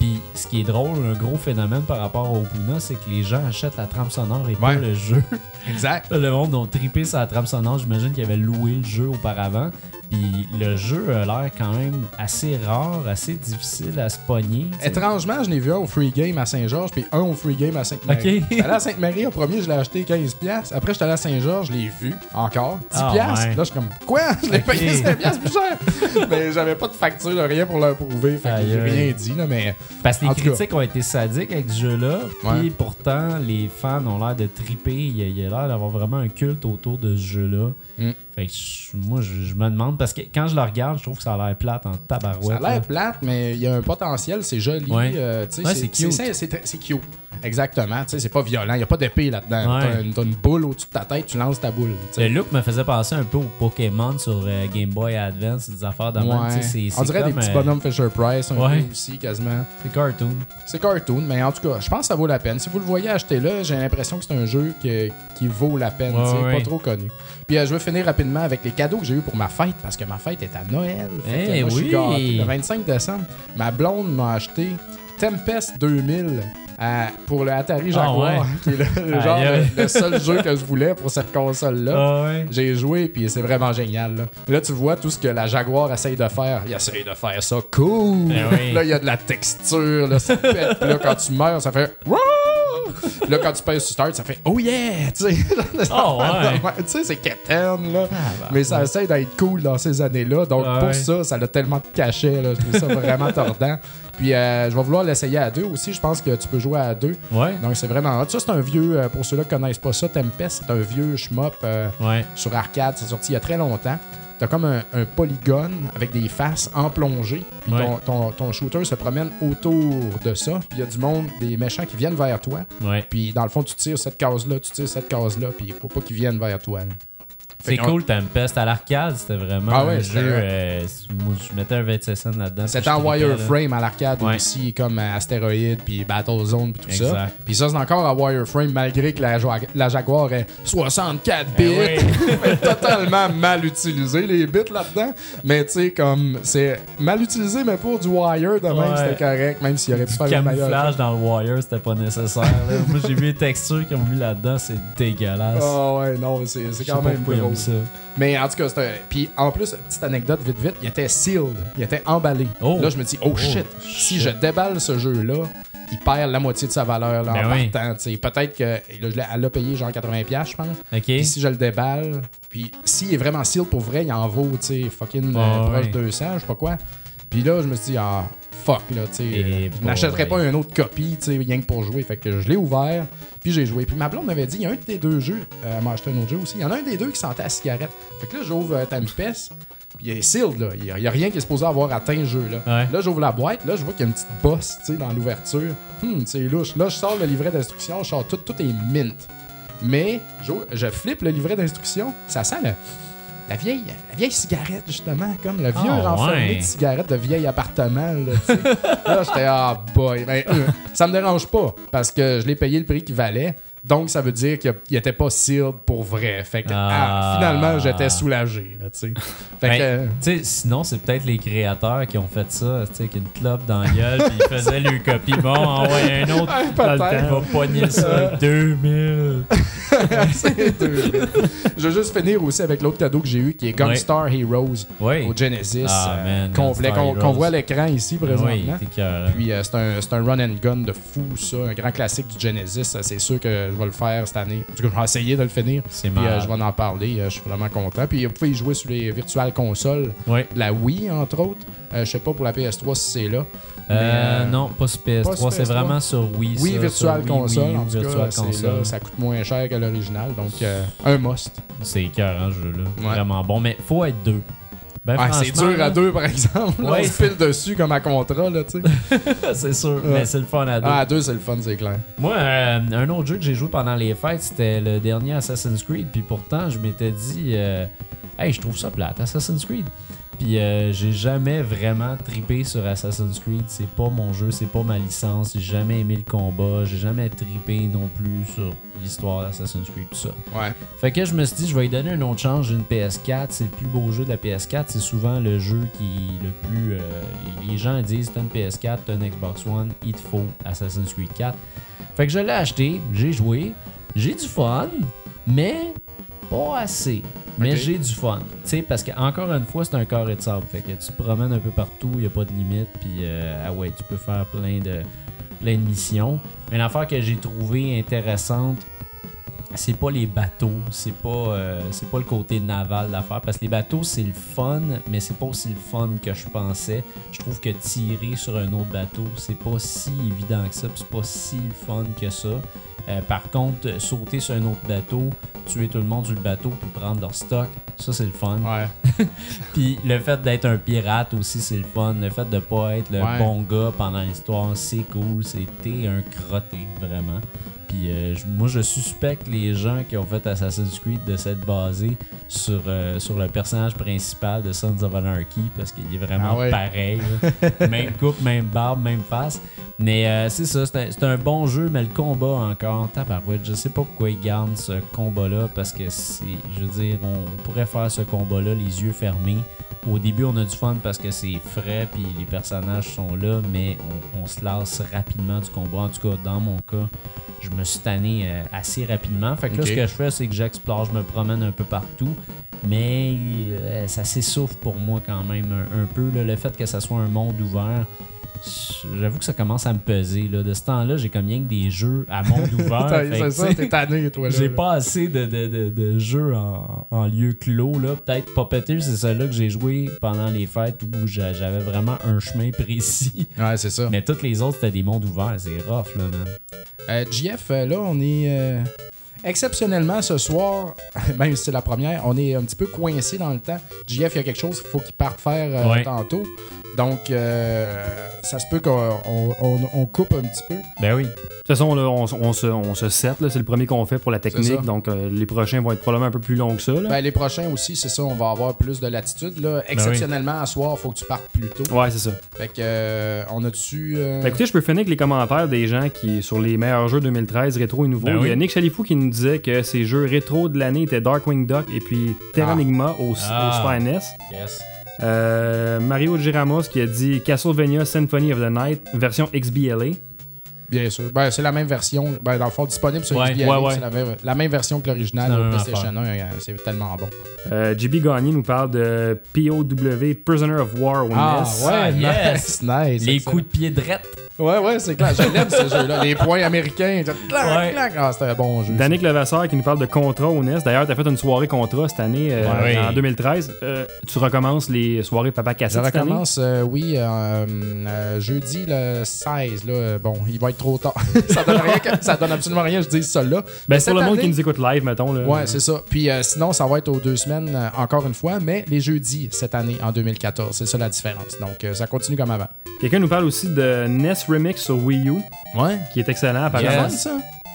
Puis ce qui est drôle, un gros phénomène par rapport au Puna, c'est que les gens achètent la trame sonore et pas le jeu. Exact. [laughs] le monde ont trippé sur la trame sonore. J'imagine qu'ils avaient loué le jeu auparavant. Puis le jeu a l'air quand même assez rare, assez difficile à se pogner. Étrangement, je n'ai vu un au free game à Saint-Georges, puis un au free game à Sainte-Marie. Ok. J'étais allé à Sainte-Marie, au premier, je l'ai acheté 15$. piastres. Après, j'étais allé à Saint-Georges, je l'ai vu encore. 10$. Ah, ouais. Là, je suis comme, quoi? Je l'ai payé 5$ piastres plus cher. [laughs] mais j'avais pas de facture, de rien pour leur prouver. Fait que j'ai rien dit, là, mais. Parce que les cas. critiques ont été sadiques avec ce jeu-là, puis Ouais. pourtant, les fans ont l'air de triper. Il y a l'air d'avoir vraiment un culte autour de ce jeu-là. Mm. Fait que je- moi, je, je me demande, parce que quand je le regarde, je trouve que ça a l'air plate en Ça tabarouette. a l'air plate, mais il y a un potentiel, c'est joli. Ouais. euh, Ouais, c'est cute. c'est cute. Exactement. Tu sais, c'est pas violent. Il n'y a pas d'épée là-dedans. Ouais. T'as une, t'as une boule au-dessus de ta tête, tu lances ta boule. Le look me faisait penser un peu au Pokémon sur euh, Game Boy Advance, des affaires de même. Ouais. c'est- On c'est dirait des petits euh, bonhommes Fisher Price, un Ouais. peu aussi, quasiment. C'est cartoon. C'est cartoon, mais en tout cas, je pense que ça vaut la peine. Si vous le voyez acheter là, j'ai l'impression que c'est un jeu que- qui vaut la peine. Ouais. Pas trop connu. Puis euh, je vais finir rapidement avec les cadeaux que j'ai eu pour ma fête, parce que ma fête est à Noël. Fait que Eh moi, je suis oui. gâté. Le 25 décembre, ma blonde m'a acheté Tempest 2000 pour le Atari Jaguar, Ah ouais. [laughs] qui est le, genre le, le seul jeu que je voulais pour cette console-là. Ah ouais. J'ai joué, puis c'est vraiment génial. Là. Là, tu vois tout ce que la Jaguar essaye de faire. Il essaye de faire ça cool. Eh oui. Là, il y a de la texture, là, ça pète. Là, quand tu meurs, ça fait... Là, quand tu pèses sur Start, ça fait « Oh yeah! » Tu sais, Oh [laughs] ouais. [laughs] Sais, c'est quétaine, là. Ah, bah, Mais ça essaie d'être cool dans ces années-là. Donc, Ah pour ouais. ça, ça a tellement de cachet. Là. Je trouve ça vraiment tordant. Puis, euh, je vais vouloir l'essayer à deux aussi. Je pense que tu peux jouer à deux. Ouais. Donc, c'est vraiment hot. Ça, c'est un vieux... euh, pour ceux-là qui connaissent pas ça, Tempest, c'est un vieux shmup euh, Ouais. sur arcade. C'est sorti il y a très longtemps. T'as comme un, un polygone avec des faces en plongée. Puis Ouais. ton, ton, ton shooter se promène autour de ça. Puis il y a du monde, des méchants qui viennent vers toi. Ouais. Puis dans le fond, tu tires cette case-là, tu tires cette case-là. Puis il faut pas qu'ils viennent vers toi. là. C'est cool, Tempest. À l'arcade, c'était vraiment Ah ouais, un jeu. euh, je mettais un 27 cents là-dedans. C'était en wireframe à l'arcade Ouais. aussi, comme euh, Astéroïde, puis Battlezone, puis tout ça. Exact. Puis ça, c'est encore en wireframe, malgré que la, la Jaguar est 64 bits. Eh oui. [laughs] Totalement mal utilisé, les bits là-dedans. Mais tu sais, comme, c'est mal utilisé, mais pour du wire de même, Ouais. c'était correct, même s'il aurait pu Du faire meilleure. camouflage dans le wire, c'était pas nécessaire. Moi, j'ai vu les textures qu'ils ont mis là-dedans, c'est dégueulasse. Ah ouais, non, c'est quand pas même pourquoi ça. Mais en tout cas, c'était. Puis en plus, petite anecdote vite vite, il était sealed, il était emballé. Oh. Là, je me dis, oh, Oh, shit, si je déballe ce jeu-là, il perd la moitié de sa valeur là, Ben en oui. partant. Peut-être que. là, je l'ai- elle l'a payé genre 80$, je pense. Puis si je le déballe, puis s'il est vraiment sealed pour vrai, il en vaut, tu sais, fucking euh, Ah, proche de 200, je sais pas quoi. Puis là, je me suis dit, ah, fuck, là, tu sais. Euh, Je n'achèterais pas une autre copie, tu sais, rien que pour jouer. Fait que je l'ai ouvert, puis j'ai joué. Puis ma blonde m'avait dit, il y a un des deux jeux, euh, elle m'a acheté un autre jeu aussi, il y en a un des deux qui sentait la cigarette. Fait que là, j'ouvre euh, Tempest, puis il est sealed, là. Il y a, il y a rien qui est supposé avoir atteint le jeu, là. Ouais. Là, j'ouvre la boîte, là, je vois qu'il y a une petite bosse, tu sais, dans l'ouverture. Hum, c'est louche. Là, je sors le livret d'instruction, je sors tout, tout est mint. Mais, je, je flippe le livret d'instruction, ça sent le- la vieille, la vieille cigarette, justement, comme le vieux Ah, renfermé ouais. de cigarette de vieil appartement, là, [laughs] là, j'étais, ah, boy. Ben, euh, ça me dérange pas, parce que je l'ai payé le prix qu'il valait. Donc, ça veut dire qu'il était pas sealed pour vrai. Fait que, ah, Ah. finalement, j'étais soulagé, là, tu sais. Fait Ben, que, euh, sinon, c'est peut-être les créateurs qui ont fait ça, avec une clope dans la gueule, puis ils faisaient le copie. Bon, envoie un autre. On va pogner ça. 2000. [laughs] C'est deux. [laughs] Je veux juste finir aussi avec l'autre cadeau que j'ai eu qui est Gunstar Heroes Oui. au Genesis. Ah, euh, complet, qu'on voit à l'écran ici présentement. Oui, cœur. Puis euh, c'est un, c'est un run and gun de fou, ça. Un grand classique du Genesis. C'est sûr que je vais le faire cette année. En tout cas, je vais essayer de le finir. C'est Puis euh, je vais en parler. Euh, je suis vraiment content. Puis vous pouvez y jouer sur les virtual consoles. Oui. de La Wii, entre autres. Euh, je sais pas pour la PS3 si c'est là. Euh, non, pas sur PS3, pas sur c'est PS3. vraiment sur Wii. Oui, Virtual Console, Wii en tout Virtual cas, c'est Console. là, ça coûte moins cher que l'original, donc euh, un must. C'est écœurant, ce jeu-là. Ouais. Vraiment bon, mais faut être deux. Ben, Ouais, c'est dur à deux, par exemple. Ouais, on se pile dessus comme à contrat, là, tu sais. [laughs] c'est sûr, Ouais. mais c'est le fun à deux. Ah, à deux, c'est le fun, c'est clair. Moi, euh, un autre jeu que j'ai joué pendant les fêtes, c'était le dernier Assassin's Creed. Puis pourtant, je m'étais dit, euh, hey, je trouve ça plate, Assassin's Creed. Puis euh, j'ai jamais vraiment tripé sur Assassin's Creed. C'est pas mon jeu, c'est pas ma licence. J'ai jamais aimé le combat. J'ai jamais tripé non plus sur l'histoire d'Assassin's Creed, tout ça. Ouais. Fait que je me suis dit, je vais lui donner un autre chance. J'ai une PS4. C'est le plus beau jeu de la PS4. C'est souvent le jeu qui est le plus. euh, les gens disent t'as une PS4, t'as une Xbox One, il te faut Assassin's Creed 4. Fait que je l'ai acheté, j'ai joué, j'ai du fun, mais pas assez. Mais j'ai du fun. Tu sais, parce que encore une fois, c'est un carré de sable. Fait que tu te promènes un peu partout, il n'y a pas de limite. Puis, euh, ah ouais, tu peux faire plein de, plein de missions. Mais l'affaire que j'ai trouvée intéressante, c'est pas les bateaux, c'est pas, euh, c'est pas le côté naval de l'affaire. Parce que les bateaux, c'est le fun, mais c'est pas aussi le fun que je pensais. Je trouve que tirer sur un autre bateau, c'est pas si évident que ça, puis c'est pas si le fun que ça. Euh, par contre, sauter sur un autre bateau, tuer tout le monde sur le bateau, puis prendre leur stock, ça c'est le fun. Ouais. [laughs] Puis le fait d'être un pirate aussi, c'est le fun. Le fait de pas être le Ouais. bon gars pendant l'histoire, c'est cool. C'était un crotté, vraiment. Puis euh, moi, je suspecte les gens qui ont fait Assassin's Creed de s'être basés sur, euh, sur le personnage principal de Sons of Anarchy parce qu'il est vraiment Ah ouais. pareil. [laughs] même coupe, même barbe, même face. Mais euh, c'est ça, c'est un, bon jeu, mais le combat encore, tabarouette, je sais pas pourquoi ils gardent ce combat-là parce que c'est, je veux dire, on pourrait faire ce combat-là les yeux fermés. Au début, on a du fun parce que c'est frais puis les personnages sont là, mais on, on se lasse rapidement du combat. En tout cas, dans mon cas, je me suis tanné euh, assez rapidement. Fait que là, ce que je fais, c'est que j'explore, je me promène un peu partout. Mais euh, ça s'essouffle pour moi quand même un, un peu. là. Le fait que ça soit un monde ouvert, j'avoue que ça commence à me peser. Là. De ce temps-là, j'ai comme rien que des jeux à monde [laughs] ouvert. C'est ça, t'es tanné, toi. j'ai pas assez de, de, de, de jeux en, en lieu clos. là. Peut-être Puppeteer, c'est celui-là que j'ai joué pendant les fêtes où j'a- j'avais vraiment un chemin précis. Ouais, c'est ça. Mais tous les autres, c'était des mondes ouverts. C'est rough, là, man. Euh, JF, euh, là, on est. euh, Exceptionnellement, ce soir, [laughs] même si c'est la première, on est un petit peu coincé dans le temps. JF, il y a quelque chose qu'il faut qu'il parte faire euh, Ouais. tantôt. Donc, euh, ça se peut qu'on on- on- on coupe un petit peu. Ben oui. De toute façon, là, on, on se, on se set, là, c'est le premier qu'on fait pour la technique, donc euh, les prochains vont être probablement un peu plus longs que ça. là. Ben, les prochains aussi, c'est ça, on va avoir plus de latitude. Là. Exceptionnellement, à soir, il faut que tu partes plus tôt. Ouais, c'est ça. Fait que, euh, on a dessus. euh, Ben, écoutez, je peux finir avec les commentaires des gens qui sur les meilleurs jeux 2013 rétro et nouveaux. Ben Il y a. Nick Chalifou qui nous disait que ses jeux rétro de l'année étaient Darkwing Duck et puis Terranigma au, Ah. au Super NES. Yes. Euh, Mario Giramos qui a dit Castlevania Symphony of the Night version XBLA. Bien sûr. Ben, c'est la même version. Ben, dans le fond, disponible sur Ouais, XBLA, ouais, ouais. c'est la, même- la même version que l'original au PlayStation 1. euh, C'est tellement bon. Euh, JB Gagné nous parle de POW Prisoner of War au Ah, NES. ouais, Ah, yes. nice, [laughs] nice. Les excellent. coups de pied drettes. Ouais, ouais, c'est clair. Je l'aime ce jeu-là. Les points américains. Clac, Ouais. clac. Ah, c'était un bon jeu. Danick Levasseur qui nous parle de Contra au NES. D'ailleurs, tu as fait une soirée Contra cette année, euh, Ouais. en 2013. Euh, tu recommences les soirées Papa Je Cassette cette année? recommence, euh, oui, euh, euh, jeudi le 16. Là, bon, il va être trop tard. [laughs] ça, donne rien que- ça donne absolument rien, je dis ça là. Ben, Mais c'est pour le monde qui nous écoute live, mettons. Là. Ouais, c'est ça. Puis euh, sinon, ça va être aux deux semaines, euh, encore une fois, mais les jeudis cette année, en 2014. C'est ça la différence. Donc, euh, ça continue comme avant. Quelqu'un nous parle aussi de NES Remix sur Wii U, Ouais. qui est excellent apparemment. Yes.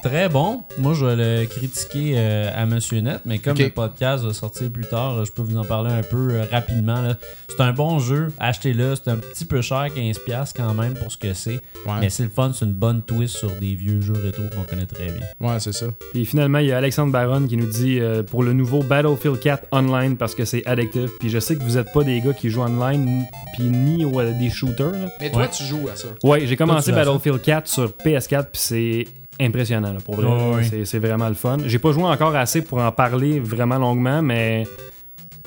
Très bon. Moi, je vais le critiquer euh, à Monsieur Net, mais comme le podcast va sortir plus tard, euh, je peux vous en parler un peu euh, rapidement. C'est un bon jeu. Achetez-le. C'est un petit peu cher, 15$ quand même pour ce que c'est. Ouais. Mais c'est le fun. C'est une bonne twist sur des vieux jeux rétro qu'on connaît très bien. Ouais, c'est ça. Puis finalement, il y a Alexandre Baron qui nous dit euh, pour le nouveau Battlefield 4 online parce que c'est addictif. Puis je sais que vous êtes pas des gars qui jouent online ni- puis ni des shooters. là. Mais toi, Ouais. tu joues à ça. Ouais, j'ai commencé Battlefield 4 sur PS4 puis c'est impressionnant là, pour vrai. Ouais. C'est- C'est vraiment le fun. J'ai pas joué encore assez pour en parler vraiment longuement, mais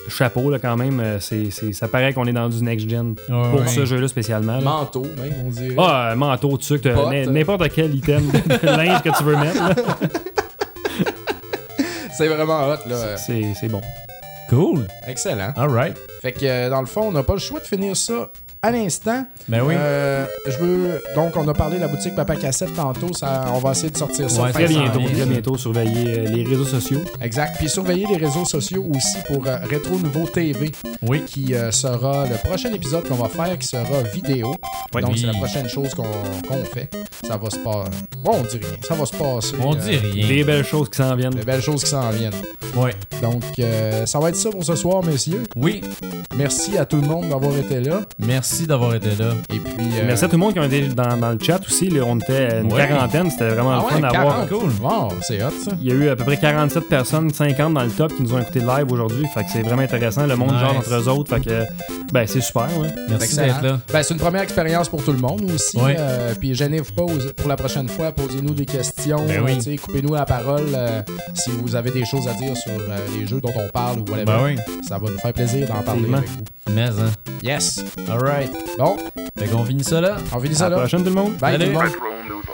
chapeau là quand même. euh, c'est c'est- ça paraît qu'on est dans du next gen pour ce jeu-là spécialement. là. Manteau, même, on dirait. Ah, euh, manteau, Pote. n- n'importe quel item de linge que tu veux mettre. là. [laughs] C'est vraiment hot, là. C'est c'est bon. Cool. Excellent. All right. Fait que, euh, dans le fond, on n'a pas le choix de finir ça à l'instant. Ben oui. Euh, je veux. Donc, on a parlé de la boutique Papa Cassette tantôt. Ça, on va essayer de sortir ça. Ouais, Très bientôt, très bientôt, surveiller euh, les réseaux sociaux. Exact. Puis surveillez les réseaux sociaux aussi pour euh, Rétro Nouveau TV, Oui. qui euh, sera le prochain épisode qu'on va faire, qui sera vidéo. Ouais. Donc, Oui. c'est la prochaine chose qu'on qu'on fait. Ça va se passer. Bon, on dit rien. Ça va se passer. On euh, dit rien. Des belles choses qui s'en viennent. De belles choses qui s'en viennent. Ouais. Donc, euh, ça va être ça pour ce soir, messieurs. Oui. Merci à tout le monde d'avoir été là. Merci Merci d'avoir été là. Et puis. euh, Merci à tout le monde qui a été dans, dans le chat aussi. là. on était une Ouais. quarantaine. C'était vraiment ah le fun ouais, d'avoir. 40. Wow, c'est hot ça. Il y a eu à peu près 47 personnes, 50 dans le top qui nous ont écouté live aujourd'hui. Fait que c'est vraiment intéressant. Le monde Nice. genre entre eux autres. Fait que ben c'est super. Ouais. Merci d'être là. Ben, c'est une première expérience pour tout le monde aussi. Ouais. Euh, puis gênez-vous pas pour la prochaine fois, posez-nous des questions, Ben oui. coupez-nous la parole euh, si vous avez des choses à dire sur euh, les jeux dont on parle ou whatever. Ben oui. Ça va nous faire plaisir d'en parler avec vous. Mais, hein. Yes. Alright. Bon, Fait qu'on finit ça là. on finit À ça la là. prochaine tout le monde. Bye Salut. tout le monde. Retro Nouveau.